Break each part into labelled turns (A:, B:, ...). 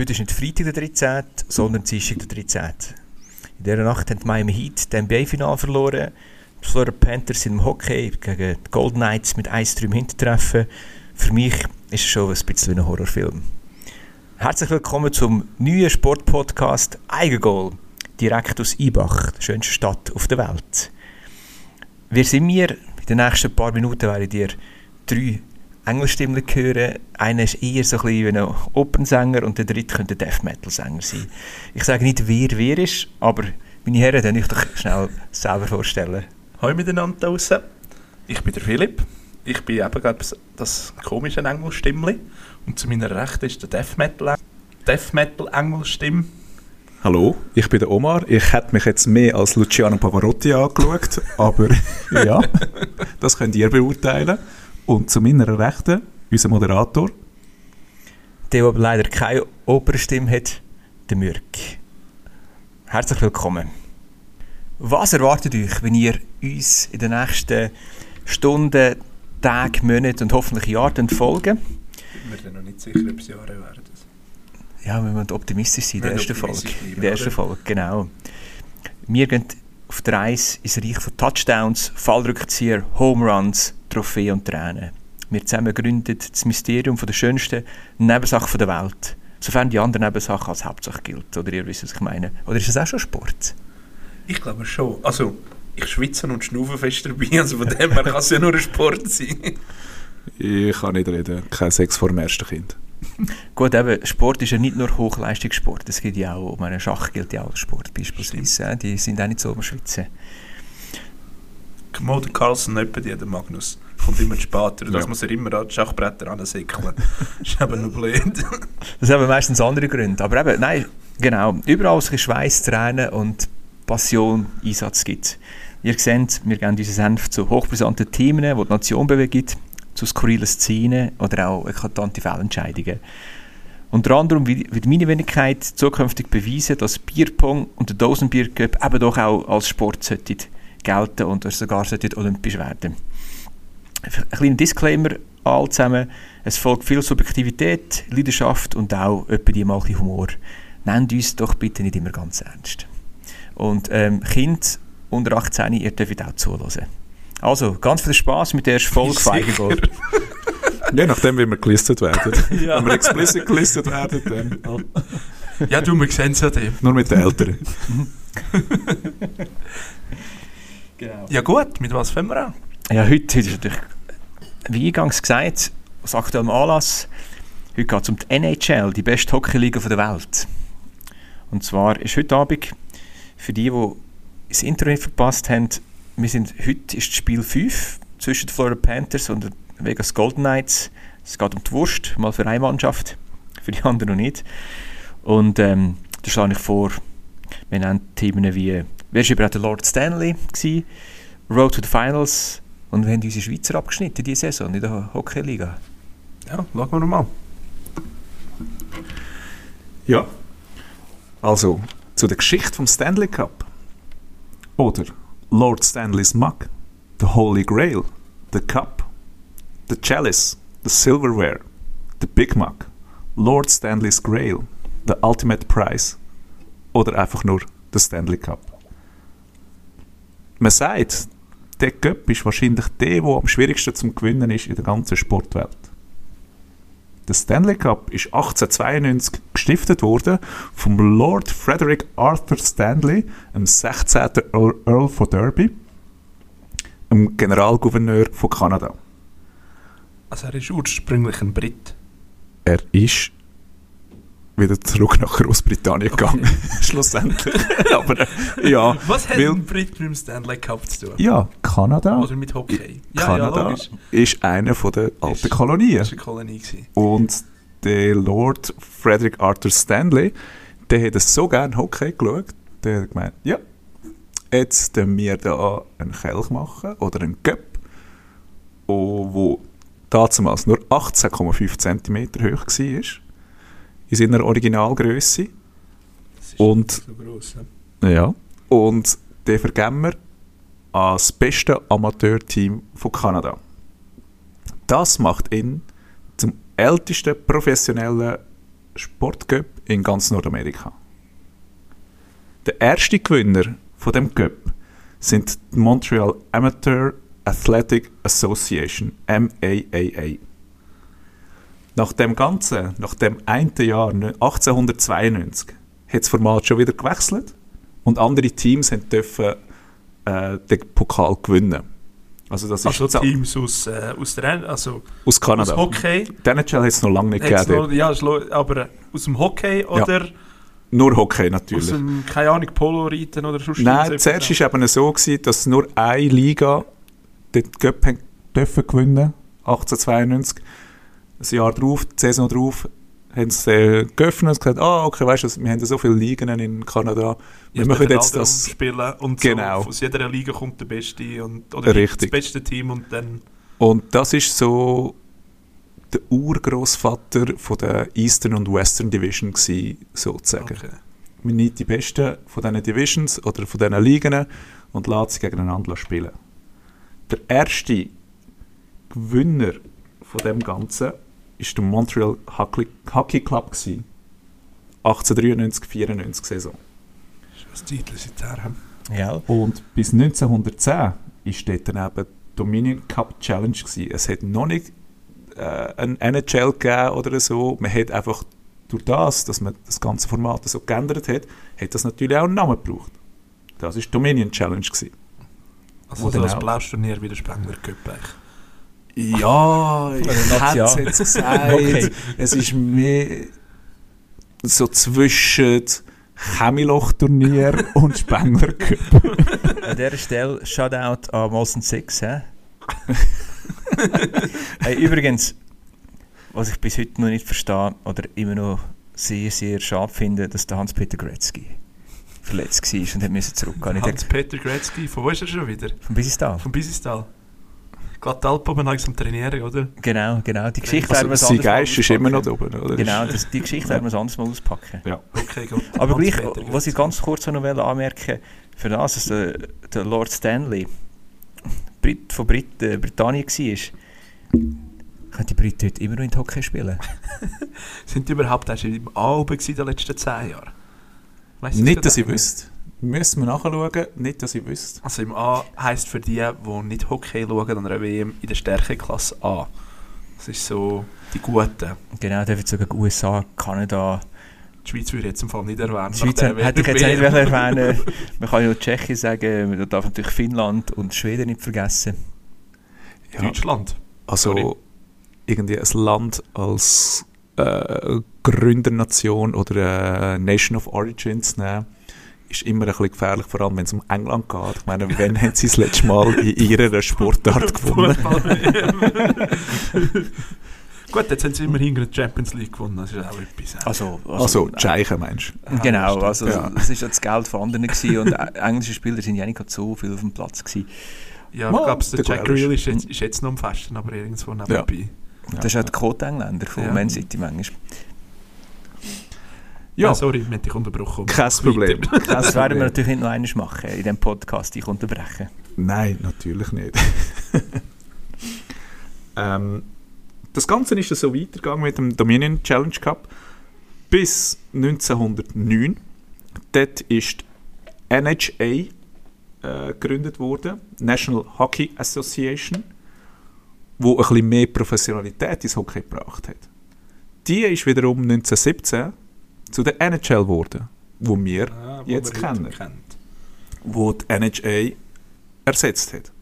A: Heute ist nicht Freitag der 13., sondern Dienstag der 13. In dieser Nacht haben die Miami Heat das NBA-Final verloren. Die Florida Panthers sind im Hockey gegen die Golden Knights mit 1-3 im Hintertreffen. Für mich ist es schon ein bisschen wie ein Horrorfilm. Herzlich willkommen zum neuen Sportpodcast Eigengoal, direkt aus Ibach, der schönsten Stadt auf der Welt. Wer sind wir? In den nächsten paar Minuten werdet ihr drei Engelstimmen hören. Einer ist eher so ein bisschen wie ein Opernsänger und der dritte könnte ein Death Metal Sänger sein. Ich sage nicht, wer wer ist, aber meine Herren, dann ich doch schnell selber vorstellen.
B: Hallo miteinander draussen. Ich bin der Philipp. Ich bin eben gerade das komische Engelstimmli. Und zu meiner Rechten ist der Death Metal, Death Metal Engelstimme.
C: Hallo, ich bin der Omar. Ich hätte mich jetzt mehr als Luciano Pavarotti angeschaut, aber ja, das könnt ihr beurteilen. Und zu meiner Rechten, unser Moderator.
A: Der, der leider keine Opernstimme hat, der Mürk. Herzlich willkommen. Was erwartet euch, wenn ihr uns in den nächsten Stunden, Tagen, Monaten und hoffentlich Jahren folgen?
B: Ich bin mir noch nicht sicher, ob es Jahre werden.
A: Ja, wir müssen optimistisch sein in der ersten Folge.
B: Bleiben,
A: In der ersten Folge, genau. Wir gehen auf der Reise ins Reich von Touchdowns, Fallrückzieher, Home Runs, Trophäen und Tränen. Wir zusammen gründen das Mysterium von der schönsten Nebensache der Welt. Sofern die andere Nebensache als Hauptsache gilt. Oder ihr wisst, was ich meine. Oder ist das auch schon Sport?
B: Ich glaube schon. Also, ich schwitze und schnaufe fest dabei, also von dem her kann es ja nur ein Sport sein.
C: Ich kann nicht reden, kein Sex vor dem ersten Kind.
A: Gut, eben, Sport ist ja nicht nur Hochleistungssport. Es geht ja auch, meine Schach gilt ja auch als Sport beispielsweise. ja. Die sind auch nicht so am Schwitzen.
B: Mo, der Carlsen nicht die, der Magnus. Kommt immer später. Das
C: Ja.
B: muss er immer an die Schachbretter ansäckeln. Das ist eben noch blöd.
A: Das haben meistens andere Gründe. Aber eben, nein, genau. Überall, wo es ein Schweiß, Tränen und Passion Einsatz gibt. Ihr seht, wir geben unseren Senf zu hochbrisanten Themen, die die Nation bewegen, zu skurrilen Szenen oder auch eklatante Fehlentscheidungen. Unter anderem wird meine Wenigkeit zukünftig beweisen, dass Bierpong und der Dosenbiercup eben doch auch als Sport sollten gelten und sogar sollten olympisch werden. Ein kleiner Disclaimer all zusammen. Es folgt viel Subjektivität, Leidenschaft und auch etwa die mal Humor. Nennt uns doch bitte nicht immer ganz ernst. Und ähm, Kind unter 18, ihr dürft auch zuhören. Also, ganz viel Spaß mit der ersten Folge
B: Sicher.
A: Feigengold.
C: Je nachdem, wie wir gelistet werden.
B: Ja.
C: Wenn wir explicit gelistet werden, dann
B: Ja, du, wir sehen es ja dem.
C: nur mit den Eltern.
A: Genau.
B: Ja gut, mit was fangen wir an?
A: Ja, heute, heute ist natürlich, wie eingangs gesagt, aus aktuellem Anlass, heute geht es um die NHL, die beste Hockeyliga der Welt. Und zwar ist heute Abend, für die, die das Intro nicht verpasst haben, wir sind, heute ist das Spiel 5 zwischen den Florida Panthers und den Vegas Golden Knights. Es geht um die Wurst, mal für eine Mannschaft, für die andere noch nicht. Und ähm, da schlage ich vor, wir nennen Themen wie, wer war überhaupt der Lord Stanley gewesen? Road to the Finals und wir haben unsere Schweizer abgeschnitten diese Saison in der Hockeyliga.
B: Ja, schauen wir mal.
C: Ja. Also, zu der Geschichte vom Stanley Cup. Oder Lord Stanley's Mug, The Holy Grail, The Cup, The Chalice, The Silverware, The Big Mug, Lord Stanley's Grail, The Ultimate Prize oder einfach nur der Stanley Cup. Man sagt, der Cup ist wahrscheinlich der, der am schwierigsten zum Gewinnen ist in der ganzen Sportwelt. Der Stanley Cup ist 1892 gestiftet worden vom Lord Frederick Arthur Stanley, dem 16. Earl, von Derby, dem Generalgouverneur von Kanada.
B: Also er ist ursprünglich ein Brit.
C: Er ist wieder zurück nach Großbritannien gegangen, schlussendlich. Aber äh, ja,
B: Was hat
C: weil-
B: Brit mit dem Stanley Cup zu tun?
C: ja, Kanada,
B: Oder mit Hockey? Ja,
C: Kanada
B: ja,
C: ist eine von der alten
B: Ist-
C: Kolonien.
B: War eine Kolonie. Gewesen.
C: Und der Lord Frederick Arthur Stanley, der hat so gerne Hockey geschaut, der hat gemeint, ja, jetzt tun wir da einen Kelch machen oder einen Cup, wo damals nur 18,5 cm hoch war, in seiner Originalgröße. Und-
B: so gross. Ne?
C: Ja. Und den vergeben wir an das beste Amateurteam von Kanada. Das macht ihn zum ältesten professionellen Sportcup in ganz Nordamerika. Der erste Gewinner von dem Cup sind die Montreal Amateur Athletic Association, MAAA. Nach dem Ganzen, nach dem einen Jahr, ne, 1892, hat das Format schon wieder gewechselt und andere Teams haben dürfen, äh, den Pokal gewinnen. Also das
B: Also
C: ist
B: Teams aus, äh, aus, der, also
C: aus Kanada.
B: aus Hockey.
C: Die NHL hat es noch lange nicht gegeben.
B: ja, aber aus dem Hockey oder
C: Nur Hockey
B: aus
C: natürlich.
B: dem, keine Ahnung, Polo-Reiten oder sonst
C: Nein, zuerst war es eben so, gewesen, dass nur eine Liga den Cup dürfen gewinnen 1892. Ein Jahr drauf, die Saison drauf, haben sie äh, geöffnet und gesagt, ah, okay, weißt du, wir haben so viele Ligen in Kanada, wir
B: Jetzt
C: machen jetzt das...
B: spielen und
C: Genau.
B: so, aus jeder Liga kommt der Beste und, oder
C: Richtig.
B: das beste Team und dann
C: Und das ist so der Urgroßvater von der Eastern und Western Division gewesen, sozusagen.
B: okay.
C: Man nimmt die Besten von diesen Divisions oder von diesen Ligen und lässt sie gegeneinander spielen. Der erste Gewinner von dem Ganzen ist der Montreal Hockey, Hockey Club gewesen. 1893-94 Saison.
B: Das Titel seither haben.
A: Ja.
C: Und bis 1910 war dort dann eben Dominion Cup Challenge. Gewesen. Es hat noch nicht äh, ein NHL gegeben oder so. Man hat einfach durch das, dass man das ganze Format so geändert hat, hat das natürlich auch einen Namen gebraucht. Das war Dominion Challenge. Gewesen.
B: Also so ein
C: auch?
B: Blauschturnier wie der Spengler Cup eigentlich.
C: Ja, ich hätte es jetzt gesagt.
A: Okay.
C: Es ist mehr so zwischen Chemiloch-Turnier und Spengler Cup.
A: An dieser Stelle Shoutout an Molson 6. hä? hey, übrigens, was ich bis heute noch nicht verstehe oder immer noch sehr, sehr schade finde, dass der Hans-Peter Gretzky verletzt war und hat müssen zurückgehen. Ich dachte,
B: Hans-Peter Gretzky, von wo ist er schon wieder?
A: Von Bisistal.
B: Vom Bisistal. Gerade die Alpen oben langsam trainieren, oder?
A: Genau, genau. Die Geschichte
C: Also,
A: werden wir
C: sein
A: anders mal
C: Geist ist immer noch da oben, oder?
A: Genau, das, die Geschichte werden wir anders mal auspacken.
C: Ja.
B: Okay, gut.
A: Aber gleich, was ich ganz kurz noch will anmerken für das, dass der, der Lord Stanley Brit, von Brit, äh, Britannien war, können die Briten heute immer noch in Hockey spielen.
B: Sind die überhaupt schon im A oben gewesen in den letzten zehn Jahren? Weiss das
C: Nicht, dass ich wüsste. Müssen wir nachschauen, nicht, dass ich wüsste.
B: Also im A heisst für die, die nicht Hockey schauen, an einer WM in der Stärkeklasse A. Das ist so die Guten.
A: Genau, dürfen sogar die USA, Kanada,
B: Die Schweiz würde ich jetzt im Fall nicht erwähnen.
A: die Schweiz hätte ich jetzt nicht erwähnen Man kann ja Tschechien sagen, man darf natürlich Finnland und Schweden nicht vergessen.
C: Ja,
B: Deutschland.
C: also
B: sorry.
C: irgendwie ein Land als äh, Gründernation oder äh, Nation of Origins nehmen, ist immer ein bisschen gefährlich, vor allem wenn es um England geht. Ich meine, wann haben sie das letzte Mal in ihrer Sportart gewonnen?
B: Gut, jetzt haben sie immerhin die Champions League gewonnen, das ist auch etwas.
A: Also,
C: Also, die Scheichen meinst du?
A: Genau,
B: stimmt.
A: also
C: Ja.
A: es ist ja das Geld von anderen gewesen und äh, englische Spieler sind ja nicht so viel auf dem Platz gewesen.
B: Ja, ich glaube, der Jack.
C: Grealish
B: ist jetzt, ist jetzt noch am Festen, aber irgendwo nebenbei.
A: Das ist ja der Quote-Engländer von
B: Ja.
A: Man City manchmal.
B: Ja,
C: Ja,
B: sorry, wir haben dich unterbrochen.
C: kein Problem.
A: Das werden wir natürlich nicht noch einmal machen, in diesem Podcast, ich unterbrechen.
C: Nein, natürlich nicht. ähm, das Ganze ist so weitergegangen mit dem Dominion Challenge Cup bis 1909. Dort ist die NHA äh, gegründet worden, National Hockey Association, wo ein bisschen mehr Professionalität ins Hockey gebracht hat. Die ist wiederum 1917 zu der NHL geworden, wo wir
B: Ah, wo
C: Jetzt kennen.
B: kennt.
C: wo die NHA ersetzt hat.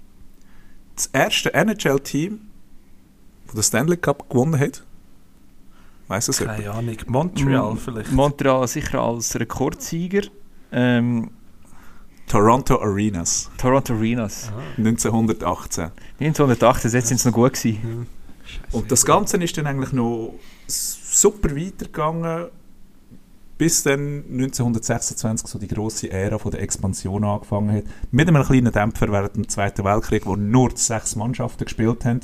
C: Das erste NHL-Team, das den Stanley Cup gewonnen hat, weiss es jemand?
B: Keine Ahnung, Montreal vielleicht.
A: Montreal sicher als Rekordsieger. Ähm,
C: Toronto Arenas,
A: Toronto Arenas.
B: Ah.
C: 1918.
A: 1908, jetzt sind sie noch gut gewesen.
B: Hm. Scheisse,
C: Und das. Ganze ist dann eigentlich noch super weitergegangen, bis dann 1926 so die grosse Ära von der Expansion angefangen hat. Mit einem kleinen Dämpfer während dem Zweiten Weltkrieg, wo nur sechs Mannschaften gespielt haben,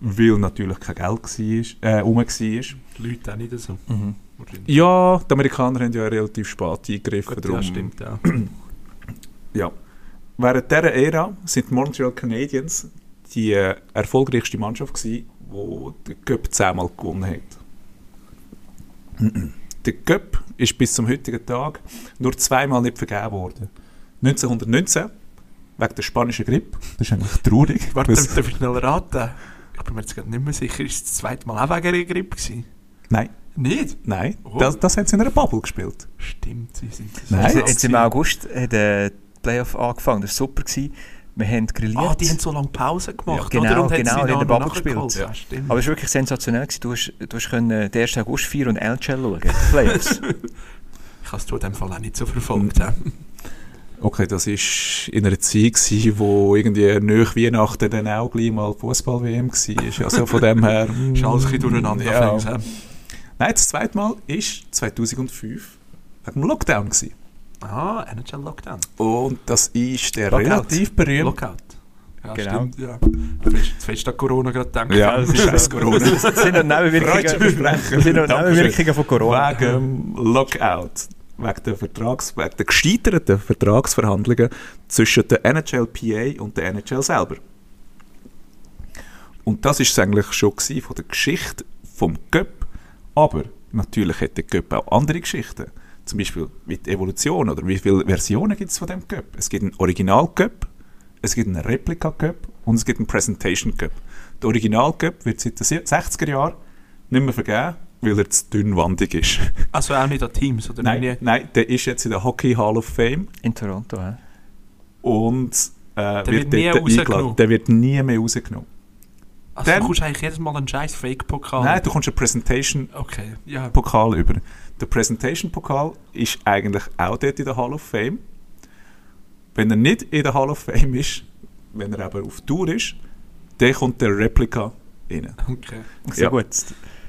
C: weil natürlich kein Geld war, äh, rum war.
B: Die Leute auch nicht so.
A: Mhm.
C: Ja, die Amerikaner haben ja relativ spät eingegriffen.
B: Gut,
C: darum-
B: ja, stimmt, ja.
C: Ja. Während dieser Ära sind die Montreal Canadiens die äh, erfolgreichste Mannschaft gewesen, die den Cup zehnmal gewonnen hat. der Cup ist bis zum heutigen Tag nur zweimal nicht vergeben worden. 1919 wegen der spanischen Grippe. Das ist eigentlich traurig.
B: Warte,
C: Das-
B: darf ich schnell raten? Ich bin mir jetzt gerade nicht mehr sicher. Ist das zweite Mal auch wegen einer Grippe gewesen?
C: Nein,
B: Nicht?
C: nein.
B: Oh.
C: Das, das hat sie in einer Bubble gespielt.
B: Stimmt, sie sind das.
C: Nein.
A: Jetzt,
B: Jetzt
A: jetzt im August hat der Playoff angefangen, das war super. Gewesen. Wir haben grilliert.
B: Ah, die haben so lange Pause gemacht,
A: Ja, genau,
B: oder? Und haben
A: genau,
B: sie
A: die haben
B: noch
A: den Bubble gespielt.
B: Ja.
A: Aber es war wirklich sensationell. Gewesen. Du hast, du hast können den 1. August 4 und NHL schauen. Playoffs.
B: ich habe es in dem Fall auch nicht so verfolgt.
C: Okay, das war in einer Zeit, gewesen, wo irgendwie nach Weihnachten dann auch gleich mal Fußball-WM war. Also von dem her...
B: Ist alles ein bisschen durcheinander.
C: Ja.
B: fängt?
C: Nein, das zweite Mal war 2005 wegen dem Lockdown. Gewesen.
B: Ah, NHL Lockdown.
C: Und das ist der
B: Lockout.
C: relativ berühmt.
B: Lockout. Ja,
A: Genau.
B: stimmt. Ja. Fest, fest an Corona gerade gedacht.
C: Ja,
A: das ist
C: scheiß Corona.
A: Das sind noch Nebenwirkungen,
C: Freundschaftsversprechen.
A: das sind noch
C: Dankeschön.
A: Nebenwirkungen von Corona.
C: Wegen dem Lockout. Wegen der, Vertrags, wegen der gescheiterten Vertragsverhandlungen zwischen der NHLPA und der NHL selber. Und das ist es eigentlich schon von der Geschichte vom Cup. Aber natürlich hat der Cup auch andere Geschichten. Zum Beispiel wie die Evolution oder wie viele Versionen gibt es von dem Cup. Es gibt einen Original-Cup, es gibt einen Replika-Cup und es gibt einen Presentation-Cup. Der Original-Cup wird seit den 60er Jahren nicht mehr vergeben, weil er zu dünnwandig ist.
B: Also auch nicht an Teams, oder?
C: Nein, nein, der ist jetzt in der Hockey Hall of Fame
A: In Toronto, hä?
C: und äh,
B: wird nie
C: dort
B: rausgenommen.
C: eingeladen. Der wird nie mehr rausgenommen.
B: Also
C: Dann-
B: du kommst eigentlich jedes Mal einen scheiß Fake-Pokal.
C: Nein, du kommst einen Presentation-Pokal
B: Okay, ja.
C: über. Der Presentation-Pokal ist eigentlich auch dort in der Hall of Fame. Wenn er nicht in der Hall of Fame ist, wenn er aber auf Tour ist, dann kommt der Replika rein.
B: Okay.
A: So
C: Ja.
A: gut.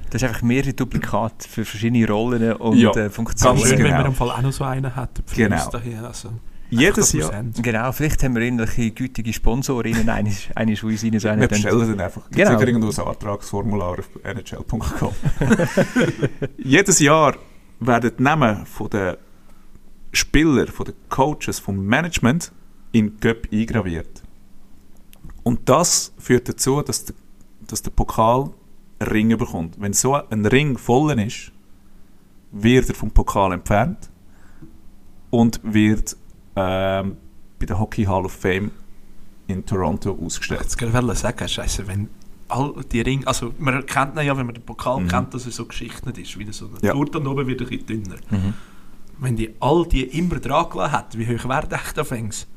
A: Das ist einfach mehrere Duplikate für verschiedene Rollen und
C: Ja,
A: äh, Funktionen.
C: ganz
B: Schön, wenn
C: genau.
B: wir im Fall auch noch so einen für
C: Genau.
B: uns Dahin, also,
C: Jedes Jahr.
A: Genau, vielleicht haben wir irgendwelche gütige Sponsorinnen. Eine ist, eine uns rein, so eine
C: Wir bestellen dann einfach
A: Genau.
C: genau. irgendwo ein Antragsformular auf nhl.com. Jedes Jahr werden die Namen von der Spieler, von den Coaches, vom Management in Göpp eingraviert. Und das führt dazu, dass der, dass der Pokal einen Ring bekommt. Wenn so ein Ring voll ist, wird er vom Pokal entfernt und wird ähm, bei der Hockey Hall of Fame in Toronto
B: Ich
C: ausgestellt.
B: wollte jetzt gerade sagen, Scheiße, wenn all die Ringe, also man kennt ihn ja, wenn man den Pokal
C: Mhm.
B: kennt, dass er so geschichtet ist, wie der so eine
C: Ja.
B: Gurt und oben wird ein bisschen dünner.
A: Mhm.
B: Wenn die all die immer dran gelassen hat, wie hoch wäre der anfängst?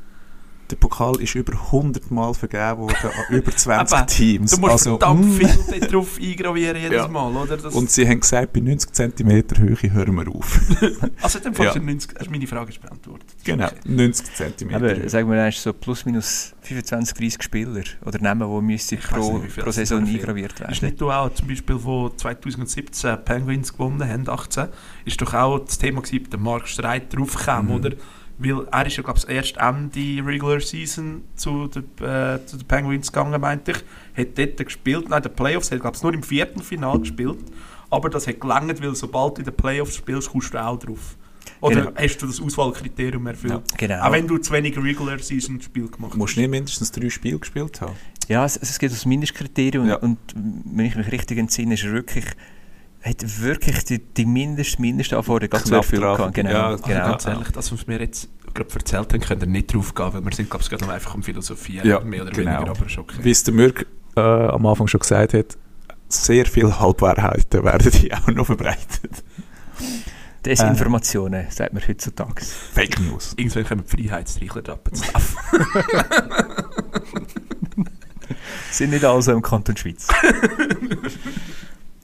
C: Der Pokal ist über 100 Mal vergeben worden an über 20
B: Aber
C: Teams.
B: Du musst
C: Also,
B: verdammt
C: mm.
B: viel drauf eingravieren jedes
C: Ja.
B: Mal, oder? Das,
C: Und sie haben gesagt, bei 90 cm Höhe hören wir auf.
B: also dann
C: Ja.
B: ja. 90, also meine Frage ist beantwortet.
C: genau,
B: Okay.
C: 90 cm
A: Aber sagen wir, da ist so plus minus 25, 30 Spieler oder Namen, die
B: weiss
A: pro,
B: nicht,
A: pro Saison eingraviert
B: Ist
A: werden.
B: nicht du auch zum Beispiel, wo 2017 Penguins gewonnen haben, 18, ist doch auch das Thema gewesen, der Mark Streit draufkam,
C: Mhm.
B: oder? Weil er ist ja, glaube ich, erst Ende Regular Season zu den, äh, zu den Penguins gegangen, meinte ich. Hat dort gespielt, nein, der Playoffs, hat, glaube ich, nur im vierten Final gespielt. Aber das hat gelangt, weil sobald du in den Playoffs spielst, kommst du auch drauf. Oder
A: Genau.
B: hast du das Auswahlkriterium erfüllt?
A: Genau.
B: Auch wenn du zu wenig Regular Season Spiel gemacht
C: Du musst
B: hast.
C: nicht mindestens drei Spiele gespielt haben.
A: Ja, es, es gibt das Mindestkriterium
C: Ja.
A: und wenn ich mich richtig entsinne, ist er wirklich, hat wirklich die, die mindest, Mindestanforderungen ganz
C: Knapp
A: erfüllt.
C: drauf.
A: gehabt. Genau,
C: Ja,
B: Also
A: genau.
B: ganz ehrlich, das, was wir jetzt gerade erzählt haben, könnt ihr nicht drauf gehen, weil wir sind, glaube ich, gerade noch einfach am Philosophieren,
C: Ja,
B: mehr oder
C: genau.
B: weniger, aber ist okay.
C: Wie es der Mürk äh, am Anfang schon gesagt hat, sehr viele Halbwahrheiten werden die auch noch verbreitet.
A: Desinformationen, sagt man heutzutage.
C: Fake News.
B: Irgendwann kommen die zu laufen.
A: Sind nicht alle so im Kanton Schweiz.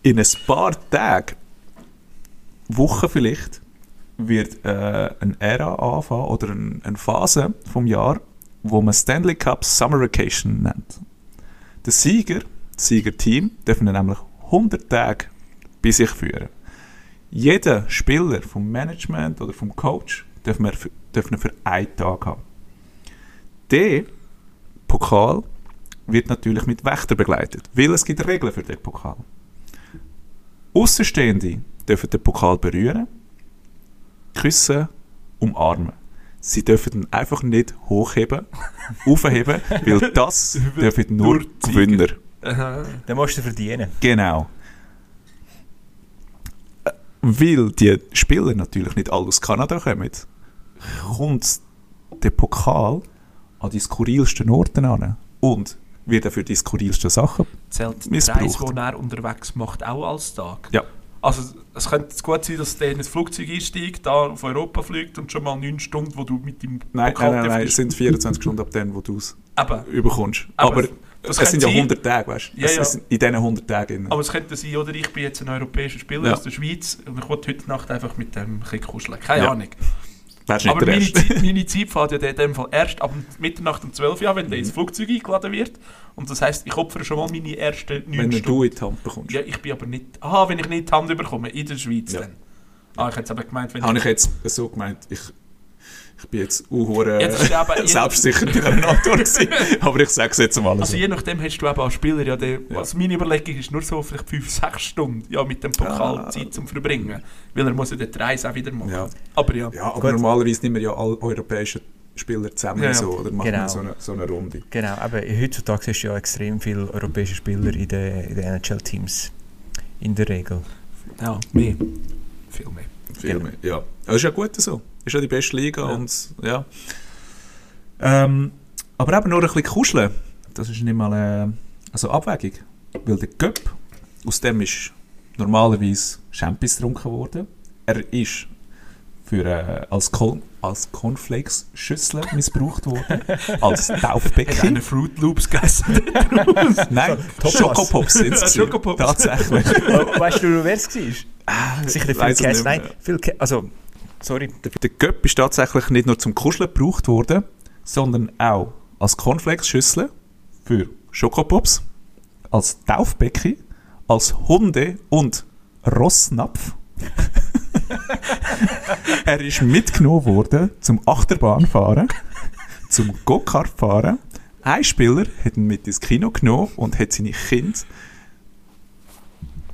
C: in ein paar Tagen, Wochen vielleicht, wird äh, eine Ära anfangen oder eine, eine Phase vom Jahr, wo man Stanley Cup Summer Vacation nennt. Der Sieger, das Siegerteam, dürfen nämlich 100 Tage bei sich führen. Jeder Spieler vom Management oder vom Coach dürfen wir für, dürfen für einen Tag haben. Der Pokal wird natürlich mit Wächter begleitet, weil es gibt Regeln für den Pokal. Außenstehende dürfen den Pokal berühren, küssen, umarmen. Sie dürfen ihn einfach nicht hochheben, aufheben, weil das dürfen nur Gewinner.
B: Aha.
A: Den musst du verdienen.
C: Genau. Weil die Spieler natürlich nicht alle aus Kanada kommen, kommt der Pokal an die skurrilsten Orte an und wird er für die skurrilsten Sachen
B: Zählt die
C: Missbraucht.
B: Reise, die er unterwegs macht, auch als Tag?
C: Ja.
B: Also es könnte gut sein, dass der in ein Flugzeug einsteigt, da auf Europa fliegt und schon mal neun Stunden, wo du mit dem
C: Nein,
B: Pokal
C: nein, nein, es sind 24 Stunden ab dem, wo du es
B: Aber,
C: überkommst.
B: Aber
C: Aber, es sind ja
B: könnte sein-
C: 100 Tage, weißt du?
B: Ja, ja.
C: in diesen 100 Tagen.
B: aber es könnte sein, oder ich bin jetzt ein europäischer Spieler
C: Ja.
B: aus der Schweiz und ich will heute Nacht einfach mit dem ein kuscheln. Keine. Ahnung.
C: Wärst
B: Aber meine. Zeit, meine Zeit fährt ja in dem Fall erst ab Mitternacht um 12 Uhr, wenn der ins Flugzeug eingeladen wird. Und das heisst, ich opfere schon mal meine ersten neun
C: Wenn
B: Stunden.
C: du in die Hand bekommst.
B: Ja, ich bin aber nicht... Aha, wenn ich nicht die Hand bekomme, in der Schweiz
C: Ja.
B: dann. Ah, ich hätte es aber gemeint, wenn
C: Habe ich jetzt so gemeint, ich, ich bin jetzt uhure
B: Ja, ist
C: selbstsicher in dieser Antwort gewesen. Aber ich sage es jetzt mal
B: Also
C: so.
B: je nachdem hast du eben als Spieler ja, den,
C: Ja.
B: also meine Überlegung ist nur so vielleicht 5, 6 Stunden ja, mit dem Pokal
C: Ah.
B: Zeit zum Verbringen. Weil er muss ja die Reise auch wieder machen.
C: Ja.
B: Aber ja.
C: Ja, aber normalerweise nehmen wir ja alle europäischen Spieler zusammen
B: Ja, ja.
C: so, oder machen
A: Genau.
C: so eine, so eine Runde.
A: Genau, aber heutzutage hast du ja extrem viele europäische Spieler in den, in den NHL-Teams. In der Regel.
B: ja, mehr. Viel mehr.
C: Viel
A: Genau.
C: mehr. Ja. Das ist ja gut so. Ist ja die beste Liga
B: Ja.
C: und ja. Ähm, aber eben nur ein bisschen kuscheln. Das ist nicht mal äh, also Abwägung. Weil der Göpp, aus dem ist normalerweise Champions getrunken worden. Er ist für, äh, als, Con als Cornflakes-Schüssel missbraucht worden. als Taufbecken.
B: einen Fruit Loops gegessen.
C: Nein. Schokopops sind es.
B: Schokopops.
C: Tatsächlich.
A: weißt du, wer es war? Sicher
C: weiss es
A: Kessler.
C: nicht
A: Nein. Phil Ke also, sorry. Der,
C: Der Göpp ist tatsächlich nicht nur zum Kuscheln gebraucht worden, sondern auch als Cornflakes-Schüssel für Schokopops, als Taufbecken, als Hunde- und Rossnapf. er ist mitgenommen worden zum Achterbahnfahren, zum Go-Kart-Fahren. Ein Spieler hat ihn mit ins Kino genommen und hat seine Kinder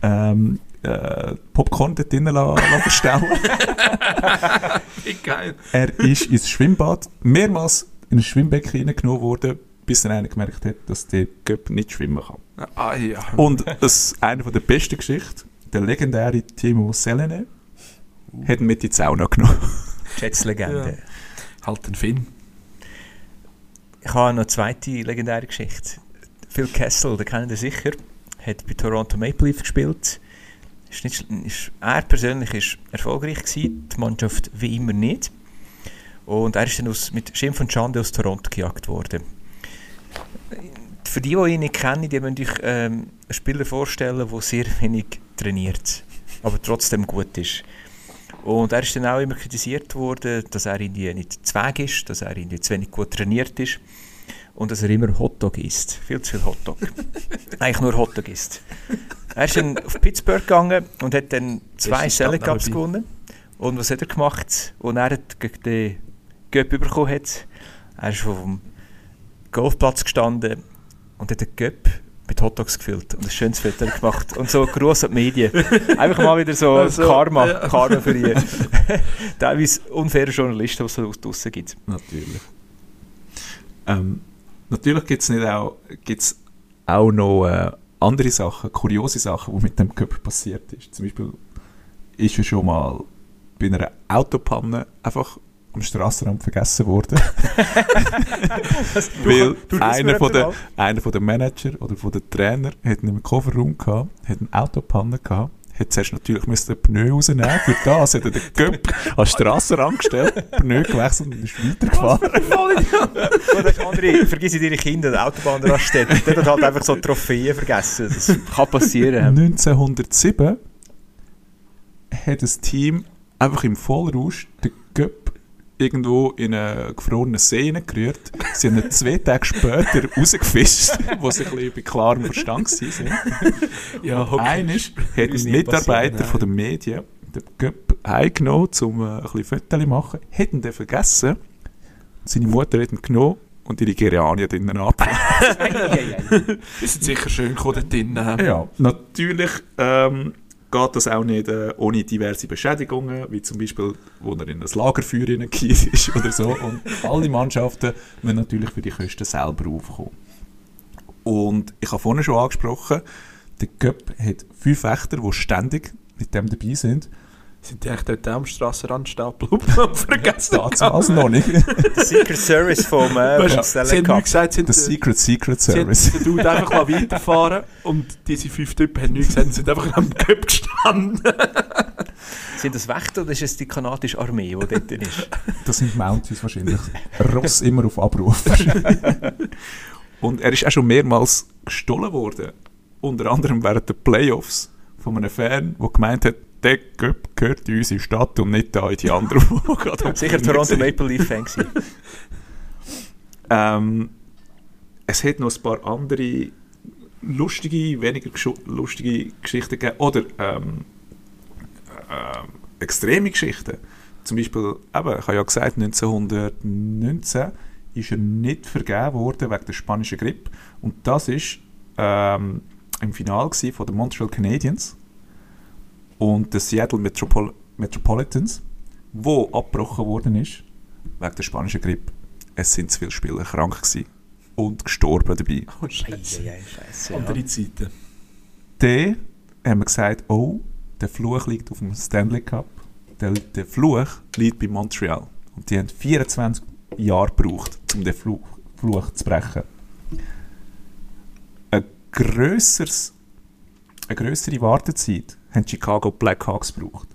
C: ähm, äh, Popcorn dort drinnen la- la verstellen
B: Wie geil.
C: er ist ins Schwimmbad mehrmals in ein Schwimmbecken hineingenommen worden, bis er einer gemerkt hat, dass der Göpp nicht schwimmen kann.
B: Ah ja.
C: Und das ist eine der besten Geschichten. Der legendäre Timo Selene hat ihn mit in die Sauna genommen.
A: Jets-Legende.
B: Halt den Finn.
A: Ich habe noch eine zweite legendäre Geschichte. Phil Kessel, den kennen ihr sicher, hat bei Toronto Maple Leaf gespielt. Ist nicht, ist, er persönlich ist erfolgreich gewesen, die Mannschaft wie immer nicht. Und er ist dann aus, mit Schimpf und Schande aus Toronto gejagt worden. Für die, die ihn nicht kennen, die müssen euch ähm, einen Spieler vorstellen, der sehr wenig trainiert, aber trotzdem gut ist. Und er ist dann auch immer kritisiert worden, dass er irgendwie nicht zu ist, dass er irgendwie zu wenig gut trainiert ist und dass er immer Hotdog isst. Viel zu viel Hotdog. Eigentlich nur Hotdog isst. Er ist dann auf Pittsburgh gegangen und hat dann zwei Selling Cups gewonnen. Und was hat er gemacht? Und er hat gegen den Göpp bekommen hat, er ist vom Golfplatz gestanden und hat den Göpp mit Hotdogs gefüllt und ein schönes Foto gemacht. Und so gross an die Medien. Einfach mal wieder so
B: Also,
A: Karma,
B: ja.
A: Karma für die teilweise unfaire Journalisten, die es so draussen gibt.
C: Natürlich. Ähm, natürlich gibt es nicht auch, gibt's auch noch äh, andere Sachen, kuriose Sachen, die mit dem Göpp passiert ist. Zum Beispiel ist er schon mal bei einer Autopanne einfach am Strassenrand vergessen worden. Weil
A: du- du-
C: einer, von der, einer von der Manager oder von der Trainer hat im Kofferraum gehabt, hat eine Autopanne gehabt, hat zuerst natürlich müssen den Pneu rausnehmen. Für das hat er den Göpp an den Strassenrand gestellt, Pneu gewechselt und ist weitergefahren.
A: Andere, vergiss deine Kinder an der Autobahnraststätte. Der hat halt einfach so Trophäen vergessen. Das kann passieren.
C: 1907 hat das Team einfach im Vollrausch den irgendwo in einen gefrorenen See gerührt. Sie haben ihn zwei Tage später rausgefischt, wo sie ein bisschen bei klarem Verstand waren.
B: Ja,
C: Einer hat ein Mitarbeiter von den Medien den Göpp heimgenommen, um äh, ein bisschen Fotos zu machen, hat ihn vergessen. Seine Mutter hat ihn genommen und ihre Geranien drinnen abgelassen.
B: Die sind sicher schön gekommen dort drinnen.
C: Ja, natürlich ähm, geht das auch nicht äh, ohne diverse Beschädigungen, wie zum Beispiel, wo er in ein Lagerfeuer hineingefallen ist oder so. Und alle Mannschaften müssen natürlich für die Kosten selber aufkommen. Und ich habe vorhin schon angesprochen, der Göpp hat fünf Wächter, die ständig mit dem dabei sind.
B: Sind die echt dort am Strassenrand stehen und vergessen?
C: Damals noch nicht.
A: Secret Service vom, äh,
B: Weißt,
A: vom
B: sie haben gesagt, sie haben
C: The Secret Secret
B: Sie haben
C: Service.
B: den Dude einfach mal weiterfahren und diese fünf Typen haben nichts gesagt, sie sind einfach am Cup gestanden.
A: Sind das Wächter oder ist es die kanadische Armee, die dort ist?
C: Das sind Mounties wahrscheinlich. Ross immer auf Abruf. Und er ist auch schon mehrmals gestohlen worden. Unter anderem während der Playoffs von einem Fan, der gemeint hat, der gehört in unsere Stadt und nicht da in die andere. die gerade
A: Sicher Toronto. Maple Leaf Fan.
C: Ähm, es hat noch ein paar andere lustige, weniger lustige Geschichten gegeben. Oder ähm, ähm, extreme Geschichten. Zum Beispiel, eben, ich habe ja gesagt, 1919 ist er nicht vergeben worden wegen der spanischen Grippe. Und das ist ähm, im Finale von den Montreal Canadiens und den Seattle Metropol Metropolitans, wo abgebrochen worden ist wegen der spanischen Grippe. Es sind zu viele Spieler krank gewesen und gestorben dabei.
B: Oh,
A: Scheiße. Scheiße. Ja.
B: Andere Zeiten.
C: Dann haben wir gesagt, oh, der Fluch liegt auf dem Stanley Cup. Der, der Fluch liegt bei Montreal. Und die haben 24 Jahre gebraucht, um den Fluch, Fluch zu brechen. Ein grösseres, eine grössere Wartezeit haben die Chicago Blackhawks gebraucht.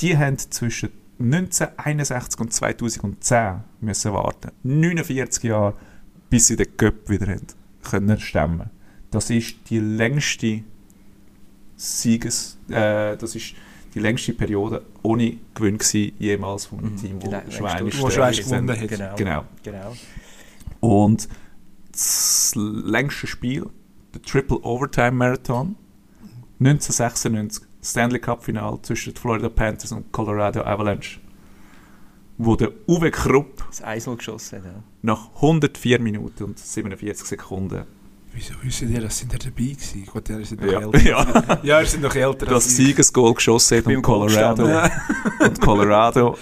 C: Die haben zwischen 1961 und 2010 müssen warten. 49 Jahre, bis sie den Cup wieder haben können stemmen. Das ist die längste Sieges, äh, das ist die längste Periode ohne Gewinn gewesen, jemals von einem
A: Mhm.
C: Team,
A: Die
C: wo
B: Wo Schweinisch gewonnen hat.
A: Genau.
C: Genau.
A: genau.
C: Und das längste Spiel, der Triple Overtime Marathon, 1996, Stanley Cup Final zwischen den Florida Panthers und Colorado Avalanche, wo der Uwe Krupp
A: Das Eisel geschossen. Ja.
C: nach 104 Minuten und 47 Sekunden
B: Wieso wissen die, das sind ja dabei gewesen? Gut, ja, seid noch
C: ja,
B: älter.
C: ja,
B: Ja, ihr seid noch älter
C: das. Siegesgoal geschossen hat und Colorado, und Colorado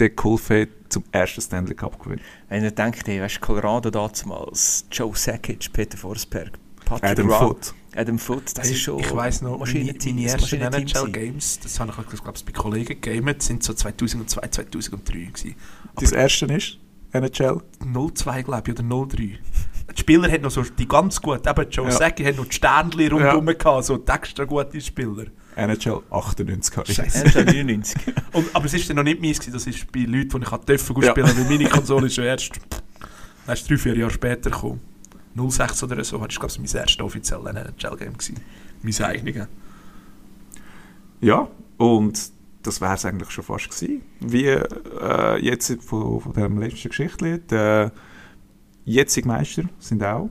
C: den Coolfade zum ersten Stanley Cup gewinnt.
A: Wenn ihr denkt, hey, weißt du, Colorado damals, Joe Sakic, Peter Forsberg, Patrick
C: Adam
A: Roy,
C: Foot.
A: Adam Foot, das
B: Hey,
A: ist schon
B: ich weiss noch, meine, meine
A: das
B: ersten. NHL-Games, das habe ich, glaube ich, bei Kollegen gegamet, sind so 2002, 2003 gewesen.
C: Das erste ist NHL.
B: 02, glaube ich, oder 03. Die Spieler haben noch so die ganz gut, eben Joe
C: Ja.
B: Sakic hat noch die Sternchen rundherum gehabt, so die extra gute Spieler.
C: NHL 98 habe ich.
B: Scheiße.
A: Ja, ist 99.
B: Und, aber es ist dann noch nicht meins, gewesen, das ist bei Leuten, die ich halt dürfen gut
C: Ja.
B: spielen, weil meine Konsole ist schon erst, erst drei, vier Jahre später gekommen. 06 oder so, war glaube mein erstes offizielles NHL-Game. Mein eigenes.
C: Ja, und das wäre es eigentlich schon fast gewesen. Wie äh, jetzt von, von dem letzten Geschichte. Der jetzige Meister sind auch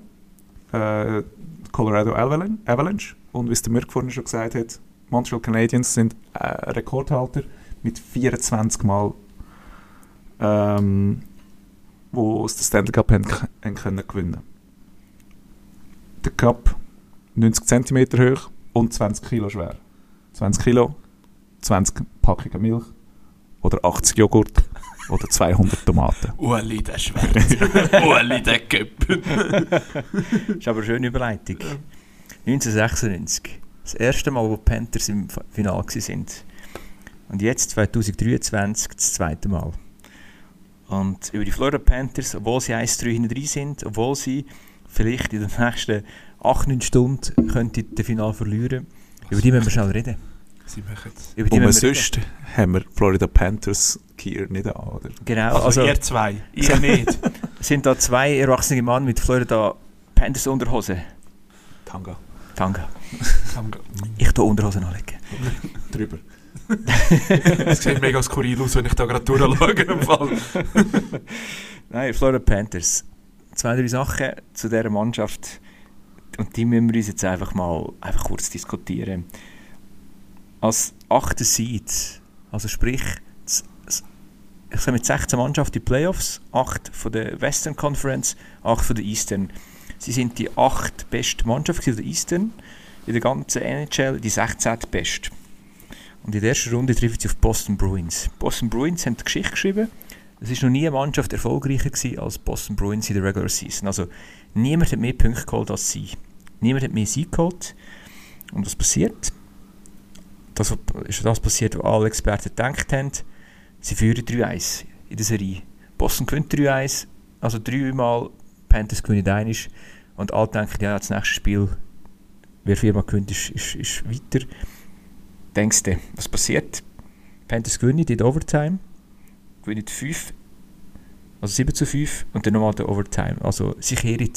C: äh, Colorado Avalan- Avalanche. Und wie es der Mirk vorhin schon gesagt hat, Montreal Canadiens sind äh, Rekordhalter mit 24 Mal, ähm, wo es den Stanley Cup haben, haben können gewinnen. Der Cup 90 cm hoch und 20 Kilo schwer. 20 Kilo, 20 Packungen Milch oder 80 Joghurt oder 200 Tomaten.
B: Ueli, der Schwert. Ueli, der Köpp.
A: Das ist aber eine schöne Überleitung. 1996. Das erste Mal, wo die Panthers im Finale waren. Und jetzt, 2023, das zweite Mal. Und über die Florida Panthers, obwohl sie 1-3 hinten drin sind, obwohl sie vielleicht in den nächsten 8-9 Stunden könnten den Finale verlieren, über die müssen wir schnell reden.
B: Sie machen es.
A: Über die
C: Und sonst haben wir Florida Panthers Kier nicht an, oder?
A: reden. Genau,
B: Also,
A: also,
B: ihr zwei, ihr nicht.
A: sind da zwei erwachsene Mann mit Florida Panthers Unterhose.
C: Tanga.
A: Danke.
B: Kann-
A: Ich tue Unterhosen anlegen.
C: Drüber.
B: Es sieht mega skurril aus, wenn ich da gerade durchschaue.
A: Nein, Florida Panthers. Zwei, drei Sachen zu dieser Mannschaft. Und die müssen wir uns jetzt einfach mal einfach kurz diskutieren. Als achter Seed, also sprich, ich sage mit 16 Mannschaften die Playoffs, 8 von der Western Conference, 8 von der Eastern. Sie sind die 8 beste Mannschaft der Eastern, in der ganzen NHL die 16. beste. Und in der ersten Runde treffen sie auf Boston Bruins. Boston Bruins haben die Geschichte geschrieben. Es ist noch nie eine Mannschaft erfolgreicher gewesen als Boston Bruins in der Regular Season. Also niemand hat mehr Punkte geholt als sie. Niemand hat mehr Sieg geholt. Und was passiert? das ist das passiert, was alle Experten gedacht haben. Sie führen 3-1 in der Serie. Boston gewinnt 3-1, also dreimal, Panthers gewinnen einisch und alle denken, ja, das nächste Spiel, wer viermal gewinnt, ist, ist, ist weiter. Denkst du, was passiert? Panthers gewinnen in der Overtime, gewinnen 5, also 7 zu 5 und dann nochmal der Overtime. Also sie kehren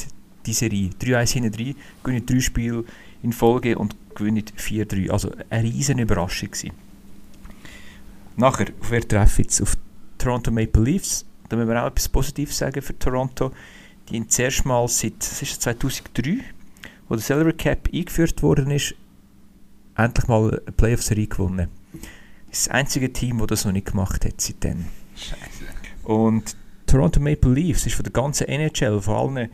A: die Serie 3-1 hinten rein, gewinnen drei Spiele in Folge und gewinnen 4-3. Also eine riesen Überraschung gewesen. Nachher, wer treffe ich jetzt? Auf Toronto Maple Leafs. Da müssen wir auch etwas Positives sagen für Toronto. Die haben zuerst mal seit das ist 2003, wo der Salary Cap eingeführt worden ist, endlich mal eine Playoff-Serie gewonnen. Das einzige Team, das das noch nicht gemacht hat seitdem. Und Toronto Maple Leafs ist von der ganzen NHL, von allen,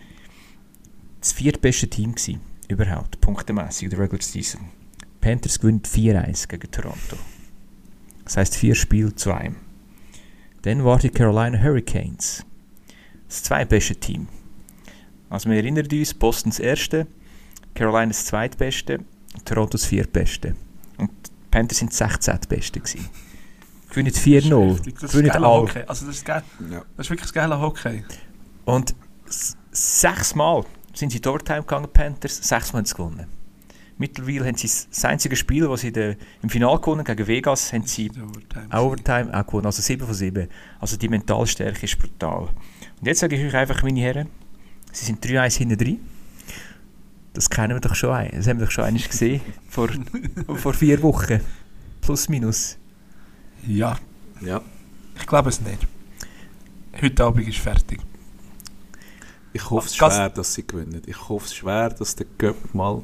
A: das viertbeste Team gewesen, überhaupt, punktemäßig in der Regular Season. Panthers gewinnt 4-1 gegen Toronto. Das heißt vier Spiele zu einem. Dann war die Carolina Hurricanes. Das zweitbeste Team. Also wir erinnern uns, Boston das erste, Carolina das zweitbeste, Toronto das viertbeste. Und die Panthers sind das 16. Beste. Gewinnen 4-0.
B: Richtig, Das ist
A: Gewinnen
B: geiler
A: alle.
B: Hockey. Also das, ist geil.
C: Ja.
B: das ist wirklich das geile Hockey.
A: Und sechsmal sind sie in die Overtime gegangen, Panthers, sechsmal haben sie gewonnen. Mittlerweile haben sie das einzige Spiel, das sie im Finale gewonnen gegen Vegas, haben sie auch Overtime auch gewonnen, also 7 von 7. Also die Mentalstärke ist brutal. Und jetzt sage ich euch einfach, meine Herren, sie sind 3-1 hinten drin. Das kennen wir doch schon ein. Das haben wir doch schon einmal gesehen, vor, vor vier Wochen. Plus, minus.
B: Ja,
C: ja.
B: ich glaube es nicht. Heute Abend ist fertig.
C: Ich hoffe es
B: Gas-
C: schwer, dass sie gewinnen. Ich hoffe es schwer, dass der Göpp mal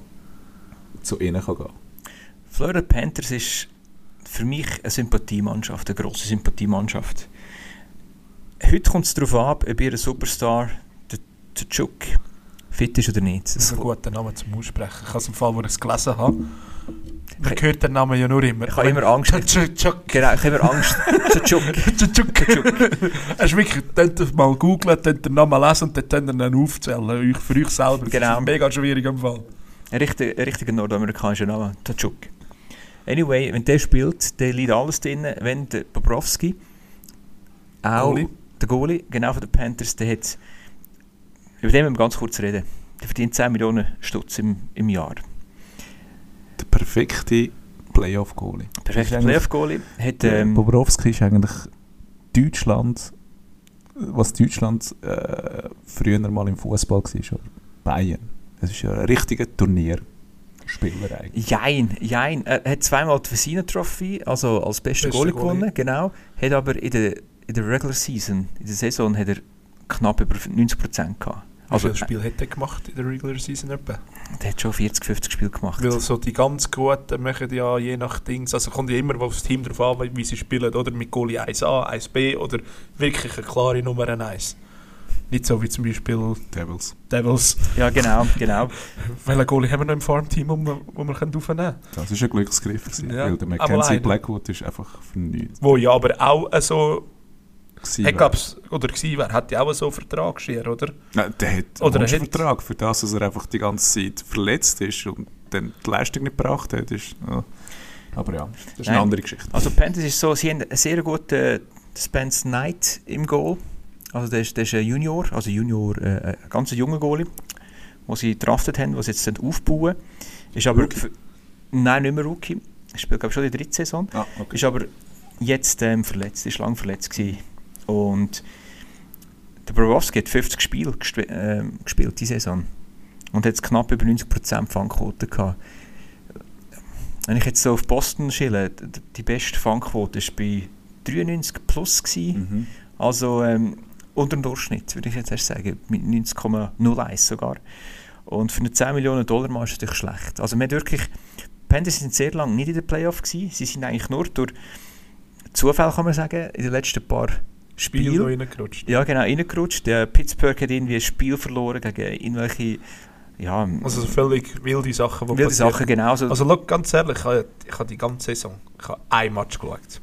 C: zu ihnen kann gehen
A: Florida Panthers ist für mich eine Sympathiemannschaft, eine grosse Sympathiemannschaft. Heute kommt es darauf ab, ob ihr Superstar, der, der Chuk, fit ist oder nicht.
B: Das ist
A: Das
B: ein guter Name zum Aussprechen. Ich habe es im Fall, wo ich es gelesen habe. Man hört den Namen ja nur immer.
A: ich habe immer Angst. Genau, ich habe immer Angst.
B: Es ist wirklich, könnt mal googeln, könnt den Namen lesen und dann könnt ihr ihn aufzählen. Euch, für euch selber.
A: Genau.
B: Mega schwierig im Fall.
A: Ein richtiger, richtiger nordamerikanischer Name, Tachuk. Anyway, wenn der spielt, der liegt alles drin. Wenn der Bobrovski, auch
B: Goalie.
A: der Goalie, genau von den Panthers, der hat, über den müssen wir ganz kurz reden. Der verdient 10 Millionen Stutz im, im Jahr.
C: Der perfekte Playoff-Goalie.
A: Perfekter
C: eigentlich-
A: Playoff-Goalie. Ähm,
C: Bobrovski ist eigentlich Deutschland, was Deutschland äh, früher mal im Fußball war, oder Bayern. Es ist ja ein richtiger Turnierspieler eigentlich.
A: Jein, jein. Er hat zweimal die Versina Trophy, also als bester Goalie
B: Goalie.
A: gewonnen, genau. Hat aber in der, in der Regular Season, in der Saison, hat er knapp über 90% gehabt.
B: Also,
A: Also,
B: Wie viele Spiele hat er gemacht in der Regular Season etwa?
A: der hat schon 40, 50 Spiele gemacht.
B: Weil so die ganz Guten machen ja je nach Dings, also kommt ja immer aufs Team drauf an, wie sie spielen, oder mit Goalie 1A, 1B oder wirklich eine klare Nummer 1. Nicht so wie zum Beispiel
C: Devils.
B: Devils.
A: Ja, genau, genau.
B: Welchen Goalie haben wir noch im Farmteam, wo wir, wo wir können aufnehmen können?
C: Das war ein Glücksgriff, gewesen,
B: Ja,
C: weil der
B: aber
C: Mackenzie
B: leider.
C: Blackwood ist einfach für nichts.
B: Wo ja aber auch äh, so, gab's, oder gewesen wäre, hat ja auch so einen Vertrag schier, oder?
C: Nein, der hat
B: Oder
C: einen
B: er
C: Vertrag für das, dass er einfach die ganze Zeit verletzt ist und dann die Leistung nicht gebracht hat. Ist, ja. Aber ja, das ist eine
A: Nein.
C: andere Geschichte.
A: Also Panthers ist so, sie haben einen sehr guten Spence Knight im Goal. Also der ist, der ist ein Junior, also Junior, äh, ein ganz junger Goalie, den sie draftet haben, den sie jetzt aufbauen. Ist aber...
C: Rookie?
A: Nein, nicht mehr Rookie. Er spielt glaube ich schon die dritte Saison.
C: Ah, okay.
A: Ist aber jetzt ähm, verletzt, ist lang verletzt gewesen. Und der Borowski hat 50 Spiele gesp ähm, gespielt diese Saison. Und hat knapp über 90% Fangquote gehabt. Wenn ich jetzt so auf Boston d- die beste Fangquote war bei 93 plus.
C: Mhm.
A: Also ähm, unter dem Durchschnitt, würde ich jetzt erst sagen. Mit 90,01 sogar. Und für eine 10 Millionen Dollar Mann ist das natürlich schlecht. Also man hat wirklich... Die Panthers sind sehr lange nicht in der Playoff gewesen. Sie sind eigentlich nur durch Zufall, kann man sagen, in den letzten paar
B: Spiel noch reingerutscht.
A: Ja, genau, reingerutscht. Der Pittsburgh hat irgendwie ein Spiel verloren gegen irgendwelche... Ja,
B: Also so völlig wilde Sachen, die
A: wilde
B: passieren.
A: Sachen, genauso.
B: Also look, ganz ehrlich, ich habe, ich habe die ganze Saison ich habe ein Match geschaut.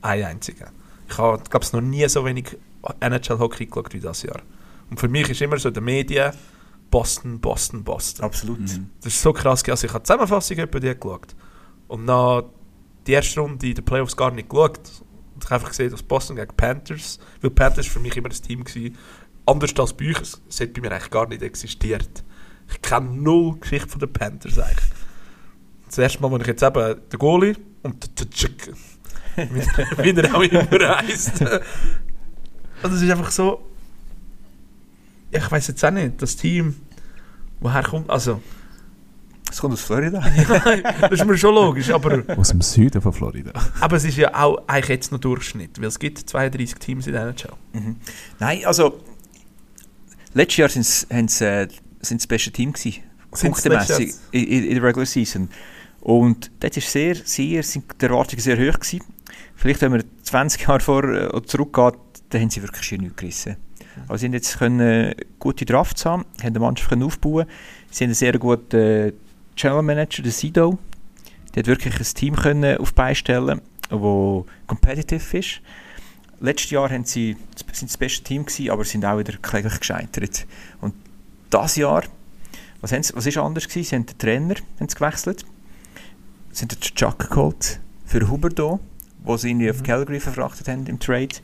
B: Ein einziger. Ich habe, glaube noch nie so wenig NHL-Hockey geschaut wie das Jahr. Und für mich ist immer so den Medien Boston, Boston, Boston.
A: Absolut.
C: Mhm.
B: Das ist so krass. Also ich habe die Zusammenfassung etwa die geschaut. Und nach die erste Runde in den Playoffs gar nicht geschaut. Ich habe einfach gesehen, dass Boston gegen Panthers, weil Panthers für mich immer ein Team war, anders als bei euch, es hat bei mir eigentlich gar nicht existiert. Ich kenne null Geschichte von den Panthers eigentlich. Das erste Mal, wo ich jetzt eben den Goalie und den er- wie er auch immer heisst. Und es ist einfach so, ich weiß jetzt auch nicht, das Team, woher kommt, also,
A: Es kommt aus Florida.
B: das ist mir schon logisch, aber,
C: Aus dem Süden von Florida.
B: aber es ist ja auch eigentlich jetzt noch Durchschnitt, weil es gibt 32 Teams in der NHL.
A: Mhm. Nein, also letztes Jahr sind's, haben's, äh, sind das beste Team gewesen, punktemässig in, in, in der Regular Season. Und dort ist sehr, sehr, sind die Erwartungen sehr hoch gewesen. Vielleicht, wenn man 20 Jahre vor äh, zurückgeht, dann haben sie wirklich schier nichts gerissen. Aber sie haben jetzt können, äh, gute Drafts haben, haben eine Mannschaft können aufbauen. Sie haben einen sehr guten General Manager, den Sido. Der hat wirklich ein Team können auf die Beine stellen, das competitive ist. Letztes Jahr haben sie, sind sie das beste Team gewesen, aber sind auch wieder kläglich gescheitert. Und das Jahr, was, haben sie, was ist anders gewesen? Sie haben den Trainer haben sie gewechselt, sie haben den Chuck geholt für Huberdo, wo sie ihn auf Calgary verfrachtet haben im Trade.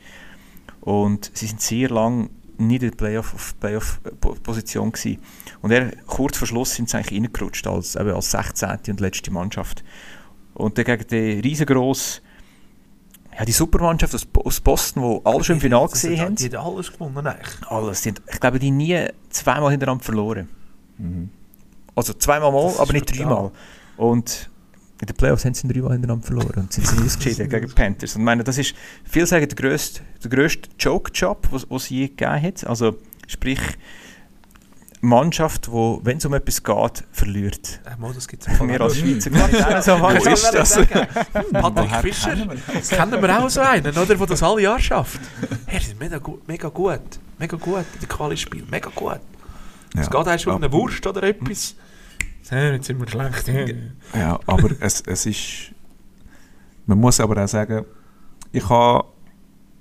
A: Und sie sind sehr lang nicht in der Playoff, Playoff-Position gewesen. Und er, kurz vor Schluss sind sie eigentlich reingerutscht als, eben als 16. und letzte Mannschaft. Und dann gegen die riesengroße ja, die Supermannschaft aus, Boston, die alle schon im Finale gesehen
B: hat-
A: haben.
B: Die haben alles gewonnen eigentlich.
A: Alles. Die ich glaube, die nie zweimal hintereinander verloren.
C: Mhm.
A: Also zweimal mal, aber nicht
B: brutal.
A: dreimal. Und in den Playoffs haben sie dreimal hintereinander verloren und sind sie ausgeschieden gegen die Panthers. Und ich meine, das ist, viele sagen, der grösste, der grösste Joke-Job, den es je gegeben hat. Also sprich, Mannschaft, die, wenn es um etwas geht, verliert.
B: Äh, mal, das gibt's
A: Von mir als Schweizer kann ich auch so
B: Wo
A: sagen.
B: ist das? Patrick Fischer.
C: kennen wir das?
B: Kennen wir auch so einen, oder? Der das alle Jahre schafft. Die sind mega gut, mega gut. Mega gut in den Quali-Spielen. Mega gut. Es geht eigentlich um eine Wurst oder etwas. Hey, jetzt sind wir schlecht.
C: Ja, aber es, es ist. Man muss aber auch sagen, ich habe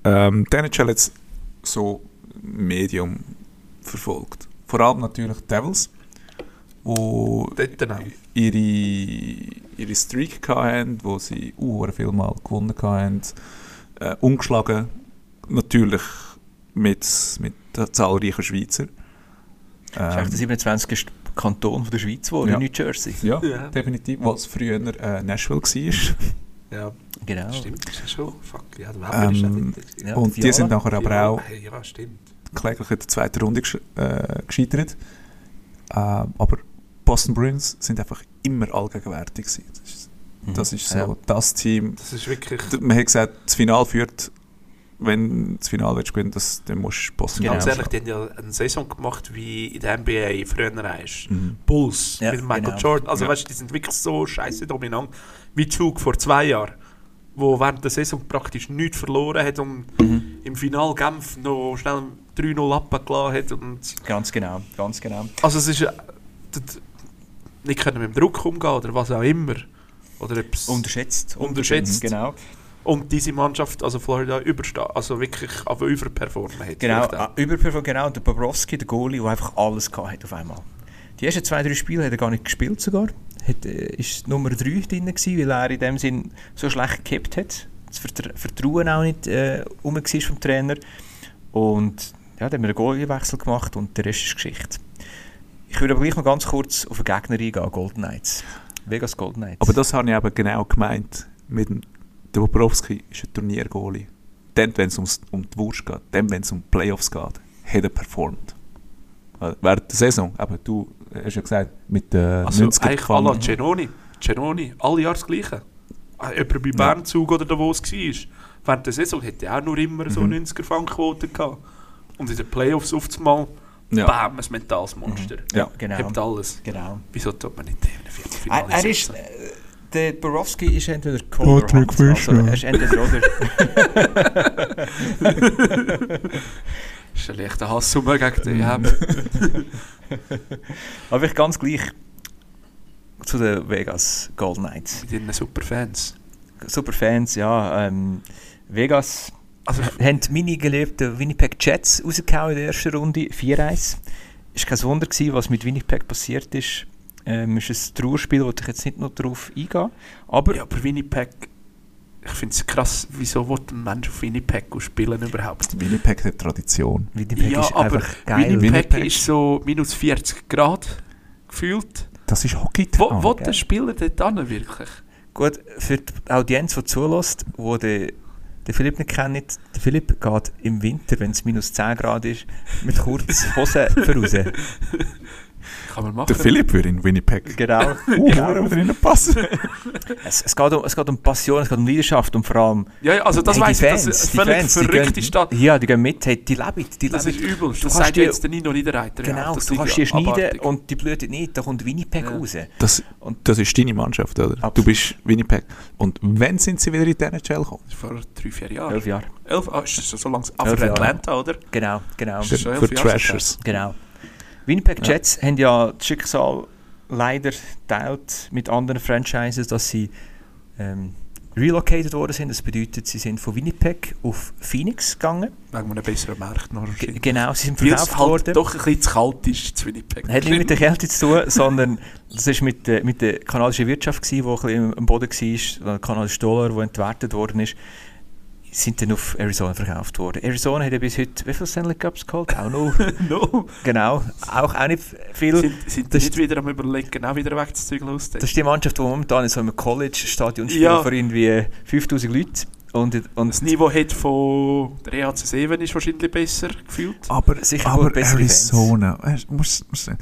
C: ähm, die NHL jetzt so Medium verfolgt. Vor allem natürlich die Devils, wo
B: auch.
C: ihre, ihre Streak hatten, wo sie uh, viel Mal gewonnen haben. Äh, ungeschlagen, natürlich mit, mit zahlreichen Schweizer.
A: Das ist echt der 27. Kanton von der Schweiz geworden,
C: Ja.
A: New Jersey.
C: ja,
B: Ja.
C: definitiv, was früher äh, Nashville war.
B: Ja,
A: Genau.
B: stimmt. Das ist schon. Fuck, ja, der ist
C: Ähm,
B: gewesen.
A: Ja,
C: Und die sind nachher aber auch
B: hey, Ja,
C: kläglich in der zweiten Runde gesch äh, gescheitert. Äh, aber Boston Bruins sind einfach immer allgegenwärtig gewesen. Das ist,
A: Mhm.
C: das ist so
A: Ja.
C: das Team.
B: Das ist wirklich.
C: Man hat gesagt, das Finale führt, wenn das Finale willst gewinnen, das, dann musst du Boston
A: Genau.
B: Ehrlich, die haben ja eine Saison gemacht wie in der NBA früher ist.
C: Mhm.
B: Bulls
A: Ja,
B: mit Michael
A: genau.
B: Jordan. Also
C: Ja.
B: weißt du, die sind wirklich so scheiße dominant wie Zug vor zwei Jahren, wo während der Saison praktisch nichts verloren hat und
A: Mhm.
B: im Final Genf noch schnell 3-0 abgelassen hat. Und
A: Ganz genau, ganz genau.
B: also es ist nicht können mit dem Druck umgehen oder was auch immer. Oder.
A: Unterschätzt.
B: Unterschätzt.
A: Genau.
B: Und diese Mannschaft, also Florida, überstehen, also wirklich auf überperformen hat.
A: Genau,
B: Vielleicht auch.
A: ah, Überperform, genau. Der Bobrowski, der Goalie, der einfach alles gehabt hat auf einmal. Die ersten zwei, drei Spiele hat er gar nicht gespielt sogar. Hat, äh, ist Nummer 3 drin gewesen, weil er in dem Sinn so schlecht gekippt hat. Das Vertra Vertrauen auch nicht äh, rum war vom Trainer. Und ja, dann haben wir einen Goaliewechsel gemacht und der Rest ist Geschichte. Ich würde aber gleich noch ganz kurz auf den Gegner eingehen, Golden Knights. Vegas Golden Knights.
C: Aber das habe ich eben genau gemeint. Mit dem der Bobrowski ist ein Turniergoalie. Dann, wenn es um die Wurst geht, dann, wenn es um die Playoffs geht, hat er performt. Während der Saison, aber du hast ja gesagt, mit den
B: Also
C: 90er
B: eigentlich
C: gefangen.
B: Genoni. Genoni, alle Jahre das Gleiche. Jemand bei Bernzug oder da, wo es war. Während der Saison hätte er auch nur immer so
C: Mhm.
B: 90er Fangquote gehabt. Und in den Playoffs auf einmal,
C: Ja.
B: bam, ein mentales Monster.
C: Ja.
A: genau.
B: Hebt alles.
A: genau.
B: Wieso tut man nicht in einem
A: Er,
B: Viertelfinale
A: er ist,
B: setzen?
A: äh, der Borowski ist entweder Cole oder Hans. Also, er ist entweder oder.
B: Das ist ein leichter Hass um gegen den EM.
A: Aber ich ganz gleich zu den Vegas Golden Knights.
B: Mit ihren super Fans.
A: Super Fans, ja. Ähm, Vegas
B: Also,
A: haben meine geliebten Winnipeg Jets rausgehauen in der ersten Runde, 4-1. Es war kein Wunder, gewesen, was mit Winnipeg passiert ist. Ähm, ist ein Trauerspiel, wo ich jetzt nicht noch drauf eingehe. Aber
B: Ja, aber Winnipeg, ich finde es krass, wieso will ein Mensch auf Winnipeg spielen überhaupt?
C: Winnipeg hat Tradition.
A: Winnipeg
B: ja,
A: ist
B: aber
A: einfach geil.
B: Winnipeg,
C: Winnipeg-
B: ist so minus 40 Grad gefühlt.
C: Das ist Hockey
B: Wo, wo der Spieler dort wirklich?
A: Gut, für die Audienz, die zulässt, wo der, der Philipp nicht kennt, der Philipp geht im Winter, wenn es minus 10 Grad ist, mit kurzen Hosen voraus.
B: Kann man machen.
C: Der Philipp würde in Winnipeg.
A: Genau.
C: Uh, ja. würde reinpassen.
A: Es, es, geht um, es geht um Passion, es geht um Leidenschaft und vor allem
B: Ja, ja, also das
A: hey, die
B: weiss ich, das
A: Fans,
B: ist eine völlig
A: Fans,
B: verrückte
A: gehen,
B: Stadt.
A: Ja, die gehen mit, hey, die leben, die
B: Das
A: leben.
B: ist übel. Das
A: kannst
B: sagt
A: die-
B: jetzt der Nino Niederreiter. ja.
A: Genau,
B: das
A: du
B: ist
A: kannst
B: ja
A: die schneiden
B: abartig.
A: und die blüht nicht, da kommt Winnipeg
B: Ja.
A: raus.
C: Das,
A: Und-
C: das ist deine Mannschaft, oder? Du
A: Absolut.
C: bist Winnipeg. Und wann sind sie wieder in die NHL gekommen?
B: Das Vor drei, vier Jahren.
A: Elf Jahre.
B: Elf, ah, ist das so langsam.
A: Jahre.
B: Atlanta, oder?
A: Genau, genau.
B: Das
C: Für Trashers.
A: Genau. Winnipeg Jets haben ja das Schicksal leider teilt mit anderen Franchises, dass sie ähm, relocated worden sind. Das bedeutet, sie sind von Winnipeg auf Phoenix gegangen.
B: Wegen einem besseren Markt noch.
A: Genau, sie sind verkauft
B: halt
A: worden.
B: doch ein bisschen zu kalt ist zu Winnipeg.
A: Hat nicht mit der Kälte zu tun, sondern das ist mit, der- mit der kanadischen Wirtschaft gewesen, die ein bisschen am Boden war, der kanadische Dollar, der entwertet worden ist, sind dann auf Arizona verkauft worden. Arizona hat ja bis heute, wie viele Stanley Cups geholt? Auch noch.
B: no.
A: genau, auch, auch nicht viel.
B: Sind, sind
A: Das
B: nicht wieder am überlegen, auch wieder wegzuzügeln aus
A: Das ist die Mannschaft, die momentan in so einem College-Stadion spielt,
B: Ja.
A: für irgendwie 5000 Leute. Und, und
B: Das Niveau hat von der EHC 7 ist wahrscheinlich besser gefühlt.
C: Aber,
A: Sicher
C: aber
A: Fans.
C: Arizona, weißt, muss, muss sagen.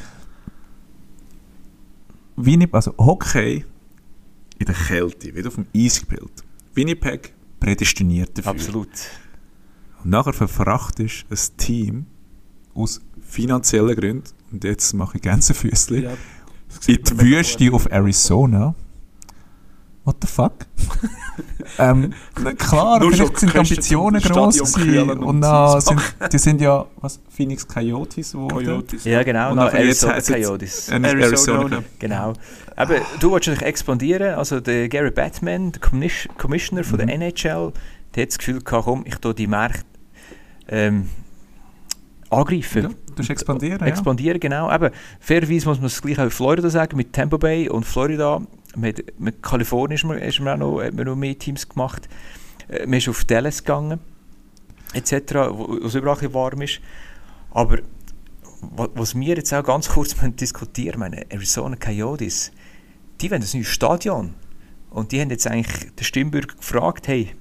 C: Winnipeg, also Hockey in der Kälte, wird auf dem Eis gespielt. Winnipeg prädestiniert dafür.
A: absolut.
C: Und nachher verfrachtest du ein Team aus finanziellen Gründen, und jetzt mache ich Gänsefüßchen,
B: Ja,
C: in die Wüste auf Arizona. What the fuck? ähm, klar,
B: Nur
C: vielleicht sind die Ambitionen
B: kühlen
C: und
B: und
C: dann sind, die sind ja, was, Phoenix Coyotes geworden.
B: Coyotes.
A: Ja, genau,
C: Und
A: nach
C: jetzt
A: Arizona
C: es-
A: Coyotes.
B: Arizona.
C: Arizona.
A: Genau. Aber du willst natürlich expandieren. Also der Gary Batman, der Commis Commissioner von
C: Mhm.
A: der NHL, der hat das Gefühl gehabt, komm, ich tue die Märkte ähm, angreifen.
C: Ja, du musst expandieren, ja.
A: Expandieren, genau. Eben, fairerweise muss man es gleich auch in Florida sagen, mit Tampa Bay und Florida. Mit, mit Kalifornien ist man, ist man auch noch, hat man noch mehr Teams gemacht. Äh, Man ist auf Dallas gegangen, etc., wo es überall ein bisschen warm ist. Aber wa- was wir jetzt auch ganz kurz diskutieren meine Arizona Coyotes, die wollen ein neues Stadion. Und die haben jetzt eigentlich den Stimmbürger gefragt, hey,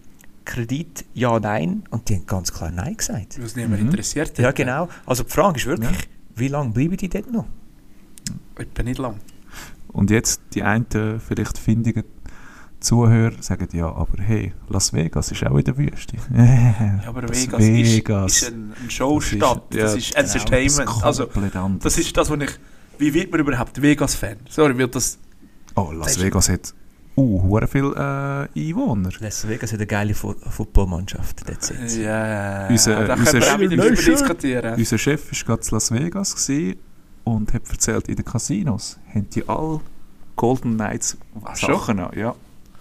A: Kredit, ja, nein. Und die haben ganz klar Nein gesagt.
B: Was niemand
C: Mhm.
B: interessiert.
A: Ja, genau. Also die Frage ist wirklich, wie lange bleiben die dort noch?
B: Etwa nicht lang.
C: Und jetzt die einen vielleicht findigen Zuhörer sagen, ja, aber hey, Las Vegas ist auch in der Wüste.
B: Ja, aber
C: Das
B: Vegas,
C: Vegas.
B: Ist, ist ein, eine Showstadt.
C: Das ist-
B: Das
C: ja,
B: ist,
C: genau,
B: Entertainment.
C: das
B: also,
C: anders.
B: das ist das, was ich... Wie wird man überhaupt Vegas-Fan? Sorry, weil das...
C: oh, Las
B: das ist-
C: Vegas hat uh, hure viel äh, Einwohner.
A: Las Vegas hat eine geile Fu Footballmannschaft. That's it.
B: Ja,
C: Unser-
B: da können
C: unser
B: wir auch wieder
A: Schöner-
B: drüber diskutieren.
C: Unser Chef war gerade in Las Vegas gewesen und hat erzählt, in den Casinos haben die alle Golden Knights
B: Ach,
C: Sachen an. Ja.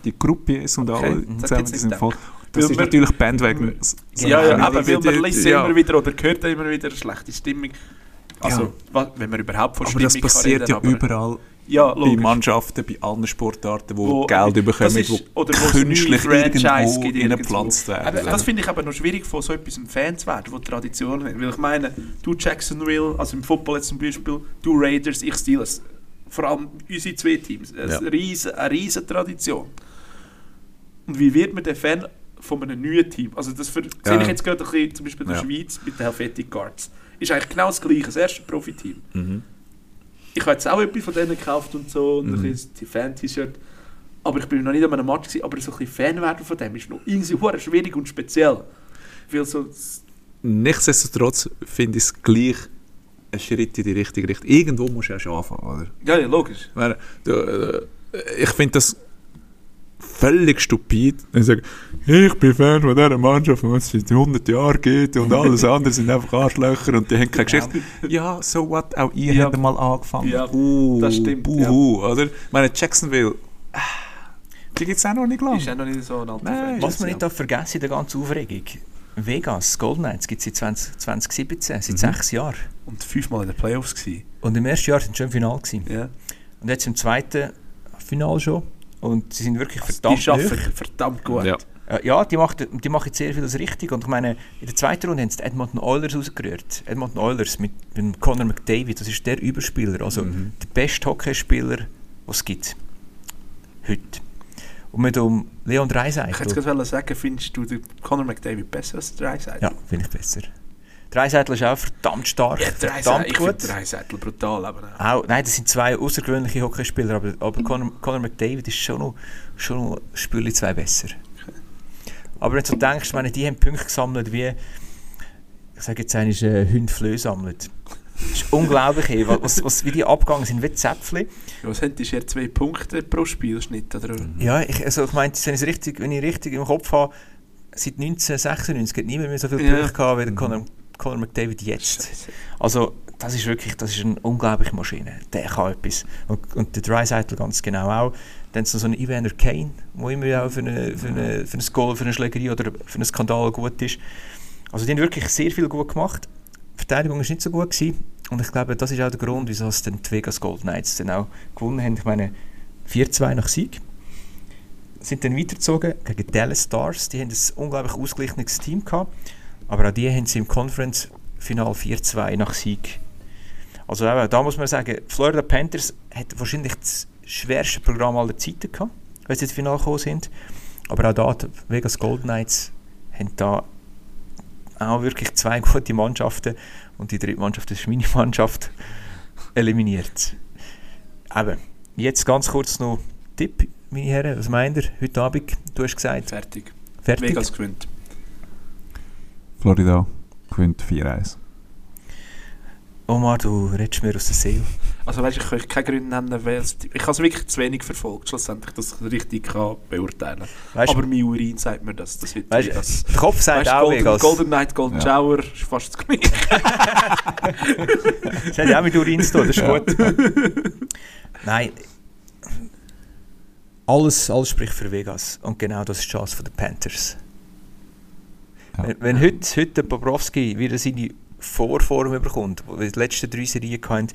C: Die Groupiers und
B: Okay,
C: alle
B: das
C: zusammen, die sind voll. Das
B: Weil
C: ist
B: wir-
C: natürlich Bandwagon.
B: Ja, ja,
C: Sachen,
B: aber weil man liest
C: ja.
B: immer wieder oder hört immer wieder eine schlechte Stimmung. Also,
C: Ja.
B: wenn man überhaupt von
C: Aber
B: Stimmung
C: das
B: kann
C: passiert
B: reden,
C: ja
B: aber-
C: überall
B: Ja,
C: bei. Mannschaften, bei allen Sportarten, wo,
B: Wo-
C: Geld bekommen,
B: ist-
C: wo künstlich irgendwo reingepflanzt werden.
B: Aber das finde ich aber noch schwierig, von so etwas ein Fan zu werden, wo Tradition hat. Weil ich meine, du Jacksonville, also im Football jetzt zum Beispiel, du Raiders, ich Steelers. Vor allem unsere zwei Teams. Eine,
C: Ja.
B: riesen, eine riesen Tradition. Und wie wird man der Fan von einem neuen Team? Also das ver-
C: Ja.
B: sehe ich jetzt gerade ein bisschen, zum Beispiel in der
C: Ja.
B: Schweiz mit den Helvetic Guards. Ist eigentlich genau das gleiche, das erste Profiteam.
C: Mhm.
B: Ich habe jetzt auch etwas von denen gekauft und so, und
C: Mhm.
B: ein Fan-T-Shirt. Aber ich bin noch nicht an einem Match gewesen, aber so ein bisschen Fan werden von dem ist noch irgendwie schwierig und speziell. Weil so,
C: Nichtsdestotrotz finde ich es gleich ein Schritt in die richtige Richtung. Irgendwo musst du ja schon anfangen, oder?
B: ja, ja, logisch.
C: Ich äh, ich finde das völlig stupid. Ich sage, ich bin Fan von dieser Mannschaft, die es seit 100 Jahren gibt und alles andere sind einfach Arschlöcher und die haben keine Geschichte. Ja, so what, auch ihr
B: Ja.
C: habt mal angefangen.
B: Ja,
C: uh,
B: das stimmt,
C: Buhu, oder? Ich meine, Jacksonville, die gibt es auch noch nicht lange.
B: Ist ja noch nicht so ein alter
C: Nein.
B: Fan.
A: Was man nicht darf vergessen in der ganzen Aufregung, Vegas, Golden Knights gibt es seit 20, 2017, seit
C: Mhm.
A: sechs Jahren.
B: Und fünfmal in den Playoffs gewesen.
A: Und im ersten Jahr sind sie schon im Finale gewesen.
B: Ja.
A: und jetzt im zweiten Final schon. Und sie sind wirklich
B: Also
A: verdammt
B: die arbeiten verdammt gut.
C: Ja.
A: Äh, Ja, die machen, die machen sehr vieles richtig. Und ich meine, in der zweiten Runde haben sie Edmonton Oilers rausgerührt. Edmonton Oilers mit, mit Conor McDavid, das ist der Überspieler, also
C: Mhm.
A: der beste Hockeyspieler, den es gibt. Heute. Und mit um Leon
B: Ich hätte
A: Dreiseitel.
B: gerade sagen, findest du den Conor McDavid besser als Dreiseitel?
A: Ja, finde ich besser. Dreiseitel ist auch verdammt stark,
B: Ja,
A: verdammt
B: Dreiseitel, ich
A: gut.
B: Dreiseitel brutal. Aber, äh,
A: Auch, nein, das sind zwei außergewöhnliche Hockeyspieler, aber, aber Conor, Conor McDavid ist schon noch, schon noch Spürchen zwei besser. Aber wenn du denkst, meine, die haben Punkte gesammelt wie, ich sage jetzt einmal, äh, Hunde Flöhe sammelt. Das ist unglaublich, ey, was, was, wie die abgegangen sind, wie Zäpfchen.
B: was haben die ja zwei Punkte pro Spielschnitt? Oder?
A: Ja, ich, also ich meine, wenn, richtig, wenn ich richtig im Kopf habe, seit 1996 hat niemand mehr so viele
B: Ja.
A: Punkte gehabt wie der Conor, Conor McDavid jetzt.
B: Scheisse.
A: Also, das ist wirklich, das ist eine unglaubliche Maschine. Der kann etwas. Und, und der Dreiseitel ganz genau auch. Dann so ein Evander Kane, der immer auch für, eine, für, eine, für ein Goal, für eine Schlägerie oder für einen Skandal gut ist. Also die haben wirklich sehr viel gut gemacht. Die Verteidigung war nicht so gut. Gewesen. Und ich glaube, das ist auch der Grund, wieso es dann die Vegas Golden Knights dann auch gewonnen haben. Ich meine, 4-2 nach Sieg. Sind dann weitergezogen gegen die Dallas Stars. Die haben ein unglaublich ausgeglichenes Team gehabt. Aber auch die haben sie im Conference Final 4-2 nach Sieg. Also eben, da muss man sagen, Florida Panthers hat wahrscheinlich das schwerste Programm aller Zeiten gehabt, wenn sie ins Finale gekommen sind. Aber auch da, die Vegas Golden Knights haben da auch wirklich zwei gute Mannschaften und die dritte Mannschaft, das ist meine Mannschaft, eliminiert. Eben, jetzt ganz kurz noch Tipp, meine Herren, was meint ihr heute Abend? Du hast gesagt,
B: Fertig.
A: fertig.
B: Vegas gewinnt.
C: Florida gewinnt 4-1.
A: Omar, du redest mir aus der Seele.
B: Also weißt, ich kann euch keine Gründe nennen, weil es, ich habe es wirklich zu wenig verfolgt, schlussendlich, dass ich es richtig kann beurteilen kann. Aber mein Urin sagt mir das. das wird
A: weißt,
B: Vegas.
A: der Kopf sagt
B: Weißt,
A: auch
B: Golden,
A: Vegas.
B: Golden Knight, Golden
C: Ja.
B: Shower ist fast das gleiche.
A: Das hat ja auch mit Urin zu tun, das ist gut. Nein. Alles, alles spricht für Vegas. Und genau das ist die Chance der Panthers.
C: Ja.
A: Wenn, wenn heute, heute Bobrovski wieder seine Vorform bekommt, wo wir die letzten drei Serien hatten,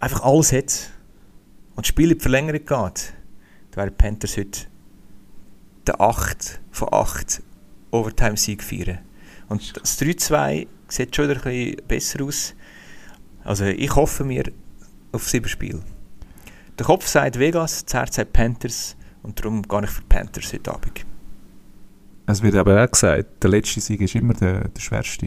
A: einfach alles hat und das Spiel in die Verlängerung geht, dann wären die Panthers heute der 8 von 8 Overtime-Sieg feiern. Und das 3-2 sieht schon wieder ein bisschen besser aus. Also ich hoffe mir auf sieben Spiele. Der Kopf sagt Vegas, das Herz sagt Panthers und darum gehe ich für Panthers heute Abend.
C: Es wird aber auch gesagt, der letzte Sieg ist immer der, der schwerste.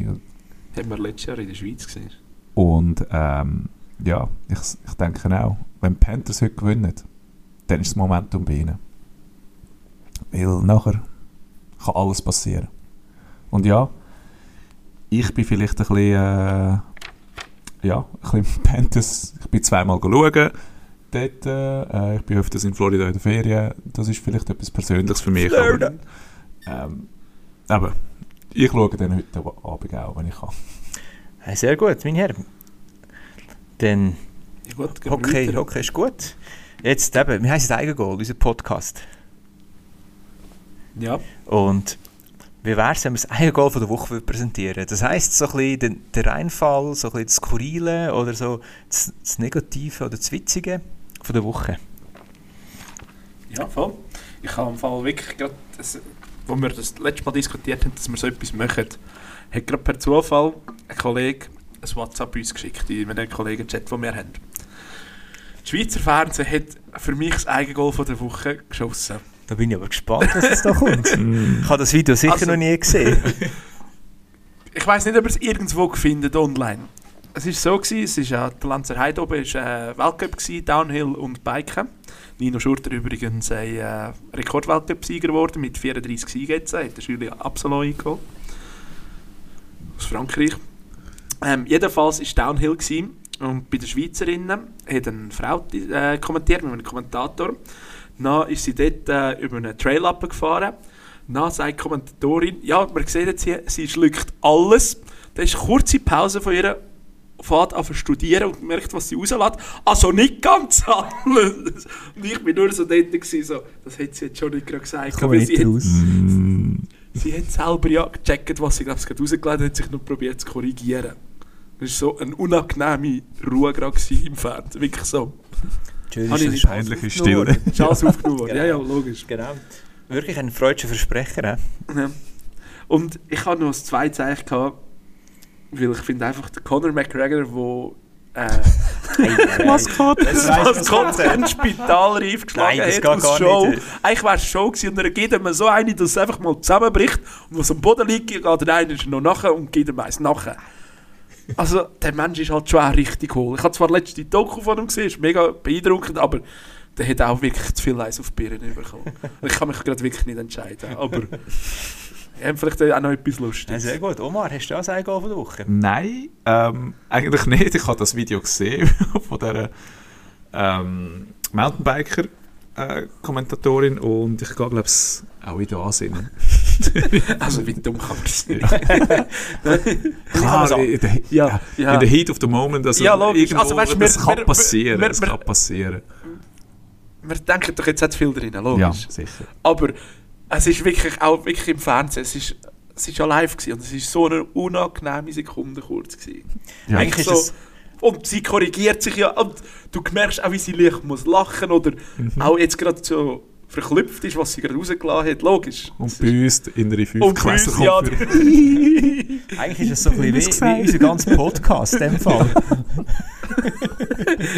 B: Haben wir letztes Jahr in der Schweiz gesehen.
C: Und ähm, ja, ich, ich denke auch, wenn die Panthers heute gewinnen, dann ist das Momentum bei ihnen. Weil nachher kann alles passieren. Und ja, ich bin vielleicht ein bisschen, äh, ja, ein bisschen Panthers, ich bin zweimal schauen, dort, äh, ich bin öfters in Florida in der Ferien, das ist vielleicht etwas Persönliches für mich.
A: Florida.
C: Aber, ähm, aber ich schaue dann heute Abend auch, wenn ich kann.
A: Sehr gut, meine Herren. Dann
B: Ja gut,
A: Hockey. Hockey ist gut. Jetzt eben, wir heißen Eigengoal, unser Podcast.
B: Ja,
A: Und wie wäre es, wenn wir das Eigengoal von der Woche würden präsentieren Das heisst, so ein bisschen den, der Reinfall, so ein bisschen das Skurrile oder so das, das Negative oder das Witzige von der Woche.
B: ja, voll. Ich habe im Fall wirklich gerade, wo wir das letzte Mal diskutiert haben, dass wir so etwas machen, hat gerade per Zufall ein Kollege ein WhatsApp uns geschickt, in einem Kollegen-Chat, den wir haben. Das Schweizer Fernsehen hat für mich das Eigengoal von der Woche geschossen.
A: Da bin ich aber gespannt, was jetzt da kommt. Ich habe das Video sicher
B: Also-
A: noch nie gesehen.
B: Ich weiß nicht, ob ihr es irgendwo findet online. Es war so, gewesen, es ist ja, der Lanzer Heide oben war äh, Weltcup, gewesen, Downhill und Biken. Nino Schurter übrigens ein äh, Rekord-Weltcup-Sieger geworden mit 34 Siegen jetzt. Er hat den Julia Absalon eingeholt. Aus Frankreich. Ähm, jedenfalls war es Downhill gewesen, und bei den Schweizerinnen hat eine Frau äh, kommentiert mit einem Kommentator. Dann ist sie dort äh, über einen Trail gefahren. Dann sagt die Kommentatorin, ja, man sieht jetzt hier, sie schluckt alles. Dann ist eine kurze Pause von ihr, fährt an studieren und merkt, was sie rauslässt. Also nicht ganz alles. Und ich bin nur so dort, gewesen, so, das hat sie jetzt schon nicht gerade gesagt.
A: Komm
B: weil
A: nicht
B: sie, hat,
A: raus.
C: Mm,
B: sie hat selber ja gecheckt, was sie glaub, ich, gerade rausgeladen hat, hat sich noch probiert zu korrigieren. Das war so eine unangenehme Ruhe gerade im Fernsehen. Wirklich so.
A: Schön ist das.
C: peinliche Stille.
B: alles aufgenommen worden. Ja, ja,
A: Genau.
B: logisch.
A: Genau. Wirklich ein freudscher Versprecher. He?
B: Ja. Und ich hatte noch ein zweites eigentlich, gehabt, weil ich finde einfach, der Conor McGregor, wo äh,
C: Maskott.
B: Kommt ein Spitalreif geschlagen
A: Nein, das
B: hat
A: geht
B: Show.
A: nicht.
B: Eigentlich wäre es Show gewesen und er gibt ihm so eine, dass es einfach mal zusammenbricht und was am Boden liegt, geht der eine noch nachher und gibt ihm eins nachher. Also, der Mensch ist halt schon auch richtig hohl. Ich habe zwar letzte Doku von ihm gesehen, ist mega beeindruckend, aber der hat auch wirklich zu viel Eis auf die Birnen bekommen. Ich kann mich gerade wirklich nicht entscheiden, aber wir haben vielleicht auch noch etwas
A: Ja,
B: Lustiges.
A: sehr gut. Omar, hast du auch ein Goal von der Woche?
C: Nein, ähm, eigentlich nicht. Ich habe das Video gesehen von dieser ähm, Mountainbiker-Kommentatorin und ich gehe, glaube ich, auch wieder ansehen.
B: Wie dumm kann man sein?
C: Klar,
A: sagen.
C: in der,
B: Ja, ja.
C: in der Heat of the Moment, also
B: Ja, logisch. Also, weißt du,
C: das
B: wir-
C: kann
B: wir-
C: passieren,
B: wir-
C: das
B: wir- denken doch jetzt hat viel drin, logisch.
C: Ja, sicher.
B: Aber es ist wirklich auch wirklich im Fernsehen, es ist, es ist ja live gewesen, und es ist so eine unangenehme Sekunde kurz gewesen.
C: Ja.
A: Eigentlich
B: so,
A: es-
B: und sie korrigiert sich ja und du merkst auch, wie sie leicht muss lachen oder auch jetzt gerade so verklüpft ist, was sie gerade rausgelassen hat, logisch.
C: Und bei uns in der 5
B: und bei uns,
C: Klasse
B: ja,
A: Eigentlich ist es so ein bisschen wie, wie unser ganzer Podcast in dem Fall.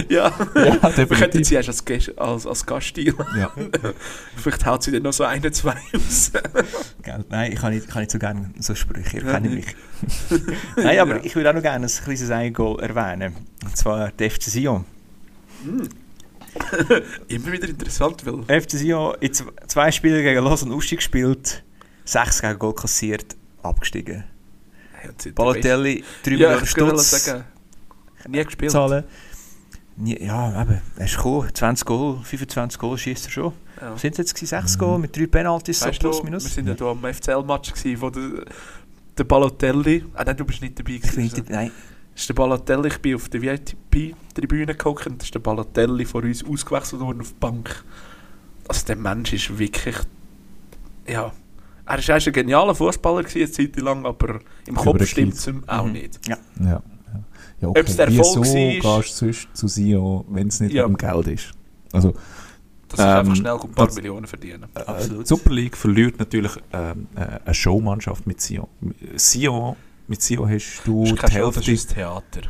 B: ja.
C: Ja,
B: Wir könnten
C: definitiv.
B: sie erst als, als, als Gast steilen.
C: Ja.
B: Vielleicht haut sie dann noch so eine, zwei raus.
A: Nein, ich kann nicht, kann nicht so gerne so Sprüche, ihr kennt mich. Nein, aber ich würde auch noch gerne ein kleines Eigengoal erwähnen. Und zwar der FC Sion.
B: Immer wieder interessant, weil
A: FC Sion in zwei Spielen gegen Los und Uschi gespielt, sechs gegen Goal kassiert, abgestiegen. Balotelli, drei
B: ja,
A: Millionen Stutz
B: sagen, nie gespielt.
A: zahlen. Nie- Ja, eben, er ist gekommen, 20 Goal, 25 Goal schießt er schon.
B: Ja.
A: Sind es jetzt gewesen, sechs Goal mit drei Penalties, so plus
B: du,
A: minus?
B: wir sind ja hier am FCL-Match gewesen, wo der, der Balotelli, ah nein, du bist nicht dabei
A: Ich bin
B: gewesen.
A: nicht, nein,
B: Das ist der Balotelli, ich bin auf der VIP-Tribüne gehockt und das ist der Balotelli von uns ausgewechselt worden auf die Bank. Also der Mensch ist wirklich, ja, er ist erst ein genialer Fußballer gewesen, eine Zeit lang, aber im Kopf stimmt es ihm auch
A: Mhm.
B: nicht.
C: Ja, ja. ja okay.
B: Ob's der Erfolg
C: Wieso
B: war-
C: gehst du sonst zu Sion, wenn es nicht
B: Ja.
C: um Geld ist? Also,
B: Das ist
C: Ähm,
B: einfach schnell ein paar
C: das-
B: Millionen verdienen.
C: äh,
A: Absolut.
C: die Super League verliert natürlich ähm, äh, eine Showmannschaft mit Sion. Sion, mit Sion hast du
B: Das ist
C: die
B: das
C: Hälfte.
B: ein Theater.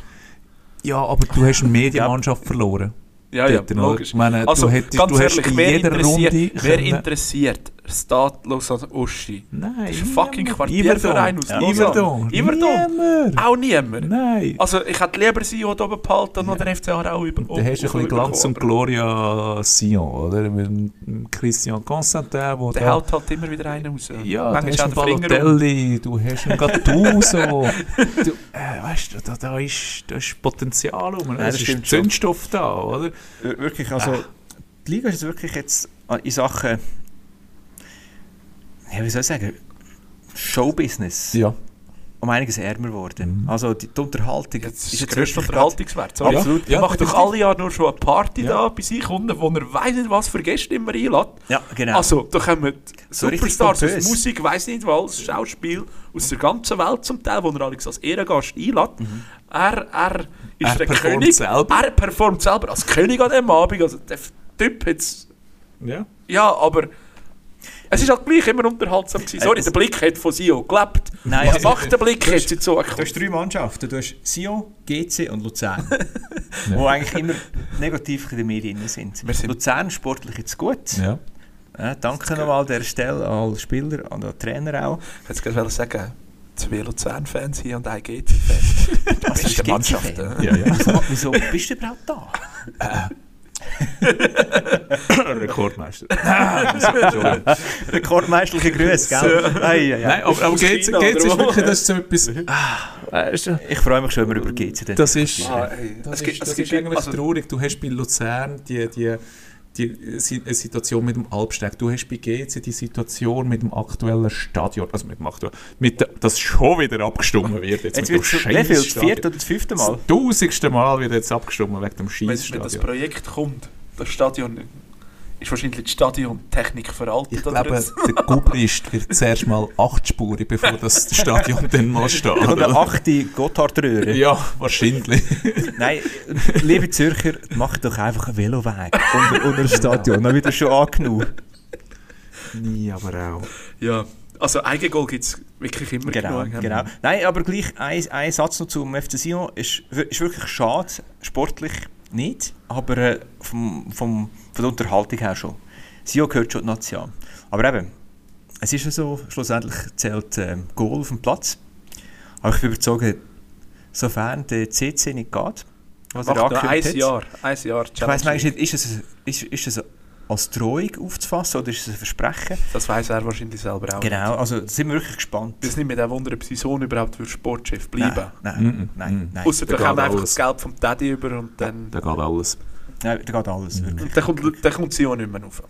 C: Ja, aber du hast eine Medienmannschaft verloren.
B: Ja, ja,
C: Dort,
B: logisch.
C: Ich meine,
B: Also,
C: du, hättest,
B: ganz
C: du hast
B: ehrlich,
C: in
B: wer
C: jeder
B: interessiert,
C: Runde
B: wer interessiert Statlos an Uschi?
C: Nein,
B: Das ist ein fucking. Quartierverein aus
C: Iverdon.
B: Lausanne.
C: Iverdon.
B: Iverdon.
C: Niemand.
B: Auch niemand.
C: Nein.
B: Also ich hätte lieber sie hier oben behalten und der FCA auch über.
C: Da hast du ein bisschen Glanz und Gloria Sion, oder? Mit Christian Constantin, wo
B: Der
C: da...
B: haut halt immer wieder einen raus.
C: Ja, du hast einen
B: den.
C: Balotelli, du hast einen Gattuso. du, äh, weißt du, da, da, ist, da ist Potenzial rum.
A: Ja,
C: es
A: das
C: ist. Zündstoff da, oder?
A: Wir- Wirklich, also die Liga ist jetzt wirklich jetzt in Sachen, ja, wie soll ich sagen, Showbusiness
C: Ja.
A: um einiges ärmer geworden.
C: Mhm.
A: Also die, die Unterhaltung
B: Das ist
A: ist
B: der
A: jetzt wirklich
B: Unterhaltungswert.
C: Ja,
B: Absolut.
C: ja,
B: er macht doch alle Jahre nur schon eine Party
C: Ja.
B: da bei sich Kunden, wo er weiss nicht was für Gäste immer einlädt.
A: Ja, genau.
B: Also, da kommen
A: So
B: Superstars aus. Musik, weiss nicht was, Schauspiel aus der ganzen Welt zum Teil, wo er Alex als Ehrengast einlädt. Er, er ist
C: Er
B: der
C: performt
B: König.
C: selber.
B: Er performt selber als König an dem Abend. Also, der Typ jetzt.
C: Ja.
B: Ja, aber. Es ist halt gleich immer unterhaltsam gewesen. Sorry, der Blick hat von Sio gelebt.
A: Nein,
B: Was
A: also-
B: macht der Blick jetzt in so
A: Du hast drei Mannschaften. Du hast Sion, GC und Luzern.
C: Ja.
A: Wo eigentlich immer negativ in den Medien sind.
B: Sind-
A: Luzern sportlich jetzt gut.
C: Ja.
A: Ja, danke nochmal an dieser Stelle an Spieler, an den Trainer auch.
B: Ich hätte gerade sagen, zwei Luzern-Fans hier und ein GC-Fan. Das ist die Mannschaft. Äh.
C: Ja, ja.
A: Wieso, wieso bist du überhaupt da?
C: Rekordmeister.
A: Rekordmeisterliche Grüße, gell? Ei, ei, ei.
C: Nein, aber, aber geht's
B: oder
C: ist wirklich das ist so etwas. Weißt du,
A: Ich freue mich schon, wenn wir über GC
C: das ist.
B: Ah, ey,
C: Das, ist, das
B: es gibt-
C: ist eigentlich
B: also-
C: traurig. Du hast bei Luzern die, die, die Si- Situation mit dem Alpsteg. Du hast bei GC die Situation mit dem aktuellen Stadion. Also mit dem aktuellen. Mit der, das schon wieder abgestimmt wird. Jetzt,
A: Jetzt wird es wie viel? Das vierte oder das fünfte Mal?
C: Das tausendste Mal wird jetzt abgestimmt wegen dem
B: wenn, wenn das
C: Scheißstadion.
B: Projekt kommt, das Stadion ist wahrscheinlich die Stadiontechnik veraltet.
C: Ich
B: oder
C: glaube,
B: jetzt?
C: der Gubrist wird zuerst mal achtspurig, bevor das Stadion dann mal steht.
A: Und eine
C: oder?
A: achte Gotthardröhre.
C: Ja, wahrscheinlich.
A: Nein, liebe Zürcher, macht doch einfach einen Veloweg unter, unter das Stadion. Dann wird das schon angenommen.
C: Nie, aber auch.
B: ja, also Eigengoal gibt es wirklich immer
A: Genau,
B: genug.
A: genau. Nein, aber gleich ein, ein Satz noch zum FC Sion. Ist, ist wirklich schade, sportlich nicht, aber äh, vom, vom, von der Unterhaltung her schon. Sion gehört schon die Nation. Aber eben, es ist ja so, schlussendlich zählt ähm, Goal auf dem Platz. Aber ich bin überzeugt, sofern der CC nicht geht, was er
B: noch ein
A: angekündigt hat,
B: Jahr, ein Jahr
A: Ich
B: Challenge
A: manchmal nicht, ist es, ist, ist es als Drohung aufzufassen oder ist es ein Versprechen?
B: Das weiß er wahrscheinlich selber auch.
A: Genau, also da sind wir wirklich gespannt.
B: Wir sind nicht mit dem Wunder, ob sein Sohn überhaupt für Sportchef bleiben.
A: Nein, nein, nein,
C: Mhm.
A: nein.
B: Außer
C: Da
B: kommt einfach das Geld vom Daddy über und dann,
C: Da geht alles.
A: Nein, da geht alles wirklich.
B: und dann, kommt, dann kommt Sion nicht mehr rauf.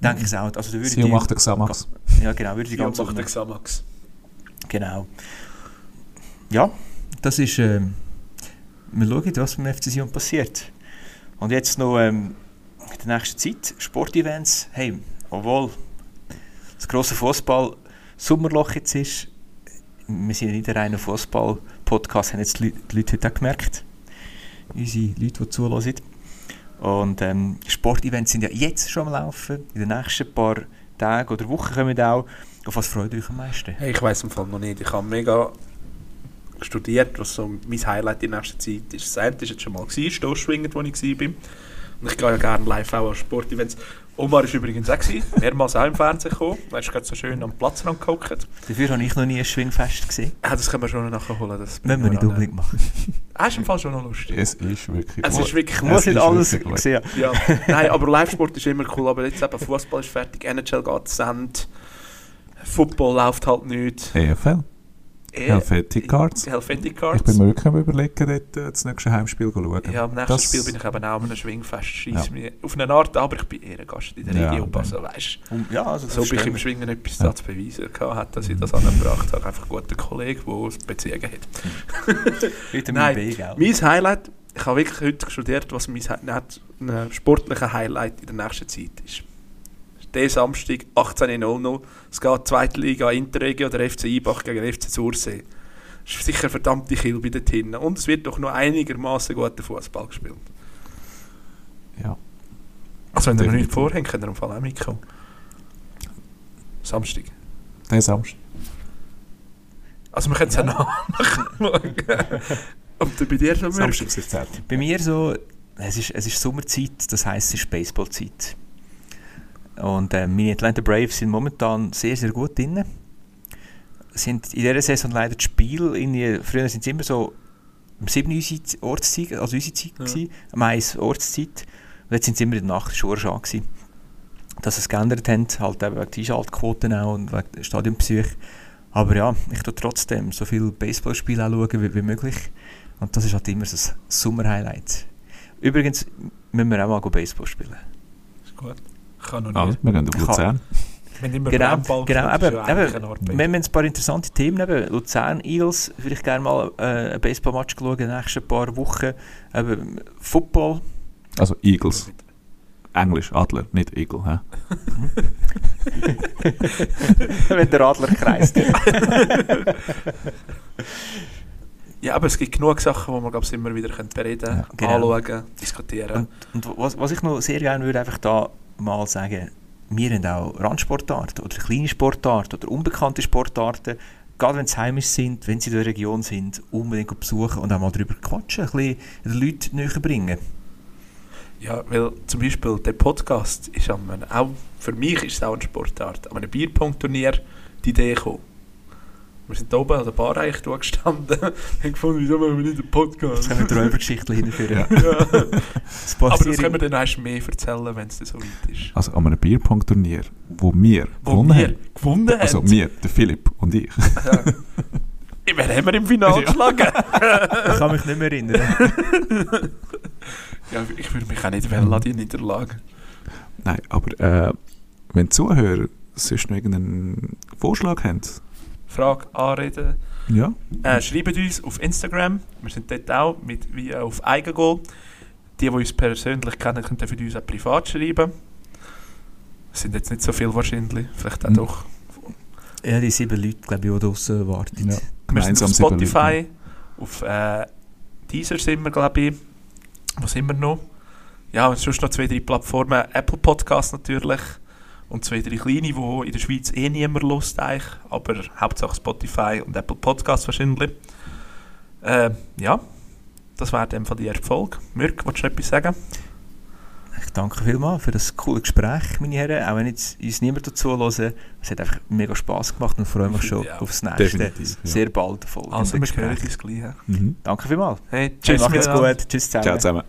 A: Denke ich es auch. Also da würde
C: Sion
A: die,
C: macht den Xamax.
A: Ja, genau, würde die
B: Sion
A: ganze
B: macht den Xamax.
A: Genau. Ja, das ist. Ähm, wir schauen, was beim FC Sion passiert. Und jetzt noch ähm, in der nächsten Zeit Sportevents. Hey, obwohl das grosse Fußball Sommerloch jetzt ist, wir sind ja nicht ein reiner Fußball-Podcast, haben jetzt die Leute, heute auch gemerkt. Unsere Leute, die zulassen. Und ähm, Sportevents sind ja jetzt schon am Laufen. In den nächsten paar Tagen oder Wochen kommen auch. Auf was freut euch am meisten?
B: Hey, ich weiß im Fall noch nicht. Ich habe mega studiert, was so mein Highlight in nächster Zeit ist. Das eine war jetzt schon mal, gewesen, Stoßschwinger, wo ich war. Und ich gehe ja gerne live auch an Sportevents. Omar war übrigens auch, gewesen, mehrmals auch im Fernsehen gekommen. Er ist gerade so schön am Platzrand gehockt.
A: Dafür habe ich noch nie ein Schwingfest gesehen.
B: Ah, das können wir schon noch nachholen. Das
A: Müssen wir nicht unbedingt machen.
B: Ah, ist im Fall schon noch lustig.
C: Es ist wirklich
B: Es ist wirklich
A: Ich muss nicht alles sehen.
B: Ja, nein, aber Live-Sport ist immer cool. Aber jetzt eben Fußball ist fertig, NHL geht Send, Football läuft halt nicht.
C: EFL.
B: Eh,
C: Helvetic Cards.
B: Helvetic
C: Ich
B: Cards.
C: bin mir wirklich am überlegen, dort äh, das nächste Heimspiel zu schauen.
B: Ja, am nächsten
C: Das-
B: Spiel bin ich eben auch an einem Schwingfest. Scheiss
C: Ja.
B: mich auf eine Art, aber ich bin eher ein Gast in der
C: Ja,
B: Region. Also, weißt,
A: Um, ja, also
B: so bin ich im Schwingen etwas
C: Ja.
B: zu beweisen gehabt, hat, dass ich das angebracht habe. Einfach ein guter Kollege, der es Beziehungen hat. Nein,
A: B, gell?
B: Mein Highlight, ich habe wirklich heute studiert, was mein sportlicher Highlight in der nächsten Zeit ist. Der Samstag, 18.00 es geht zweite Liga Interregio oder FC Ibach gegen FC Sursee. Das ist sicher verdammte Kill bei den Tinnen. Und es wird doch noch einigermaßen guter Fußball gespielt.
C: Ja.
B: Also wenn ihr noch nicht vorhabt, könnt ihr im Fall auch mitkommen. Samstag.
C: Der Samstag.
B: Also wir können es ja nachschauen. Und bei dir so
C: Samstag ist es
A: Bei mir so, es ist, es ist Sommerzeit, das heisst, es ist Baseballzeit. Und äh, meine Atlanta Braves sind momentan sehr, sehr gut drin. Sind in dieser Saison leider die Spiele, irgendwie, früher sind es immer so um 7 Uhr Ortszeit, also unsere Zeit,
B: Ja.
A: gewesen, um 1 Ortszeit. Und jetzt sind sie immer in der Nacht, das schon gewesen. Dass sie es geändert haben, halt eben wegen der Einschaltquoten auch und wegen der Stadionbesuch. Aber ja, ich tue trotzdem so viele Baseballspiele auch schauen wie, wie möglich. Und das ist halt immer so ein Sommer-Highlight. Übrigens müssen wir auch mal Baseball spielen.
B: Ist gut. Kann noch
C: Also,
B: nicht.
C: wir gehen auf Luzern.
A: Genau, genau
B: ist
A: eben, wir haben ein paar interessante Themen. Eben, Luzern Eagles, vielleicht gerne mal äh, ein Baseballmatch schauen in den nächsten paar Wochen. Eben, Football.
C: Also Eagles. Englisch, Adler, nicht Eagle. Hä?
A: wenn der Adler kreist.
B: Ja, aber es gibt genug Sachen, die man glaub's, immer wieder können bereden
C: Ja,
A: genau.
B: anschauen, diskutieren.
A: Und, und was, was ich noch sehr gerne würde, einfach da mal sagen, wir haben auch Randsportarten oder kleine Sportarten oder unbekannte Sportarten, gerade wenn sie heimisch sind, wenn sie in der Region sind, unbedingt besuchen und auch mal darüber quatschen, ein bisschen den Leuten näher bringen.
B: Ja, weil zum Beispiel der Podcast ist auch für mich ist es auch eine Sportart, an einem Bierpunktturnier die Idee gekommen. Wir sind oben an der Bar eigentlich gestanden und haben gefunden, wieso machen wir nicht einen
A: Das
B: Podcast?
A: können wir Räubergeschichten hinführen.
C: Ja.
B: ja.
A: Das
B: Aber das
A: passiert
B: können wir dann erst mehr erzählen, wenn es so weit ist.
C: Also an einem Bierpunktturnier, wo wir
B: Wo
C: gewonnen
B: wir
C: haben.
B: gewonnen haben.
C: Also wir, der Philipp und ich.
B: Ja. Wer haben wir im Finale
C: Ja.
B: geschlagen?
A: Ich kann mich nicht mehr erinnern.
B: Ja, ich würde mich auch nicht wählen an die Niederlage.
C: Nein, aber äh, wenn die Zuhörer sonst noch irgendeinen Vorschlag haben,
B: Frage, Anreden.
C: ja,
B: Äh, schreibt uns auf Instagram. Wir sind dort auch mit, wie auf Eigengoal. Die, die uns persönlich kennen, können für uns auch privat schreiben. Es sind jetzt nicht so viel wahrscheinlich. Vielleicht auch
C: Mhm.
B: doch.
A: Ja, die sieben Leute, glaube ich, die draussen warten.
C: Ja.
B: Wir sind
C: Gemeinsam
B: auf Spotify, auf äh, Deezer sind wir, glaube ich. Wo sind wir noch? Ja, und sonst noch zwei, drei Plattformen. Apple Podcast natürlich. Und zwei, drei kleine, die in der Schweiz eh niemand lust eigentlich. Aber Hauptsache Spotify und Apple Podcast wahrscheinlich. Äh, ja, das wäre dann von die erste Folge. Mirk, willst du noch etwas sagen?
A: Ich danke vielmals für das coole Gespräch, meine Herren. Auch wenn jetzt uns niemand dazu hören, es hat einfach mega Spass gemacht und freue mich schon
B: Ja,
A: aufs nächste.
C: ja.
A: Sehr bald folgende
B: Also, wir hören
A: Gespräch.
B: uns gleich.
C: Mhm.
A: Danke vielmals.
B: Hey,
A: Hey,
B: tschüss
A: macht's
B: miteinander.
A: gut. Tschüss zusammen.
C: Ciao zusammen.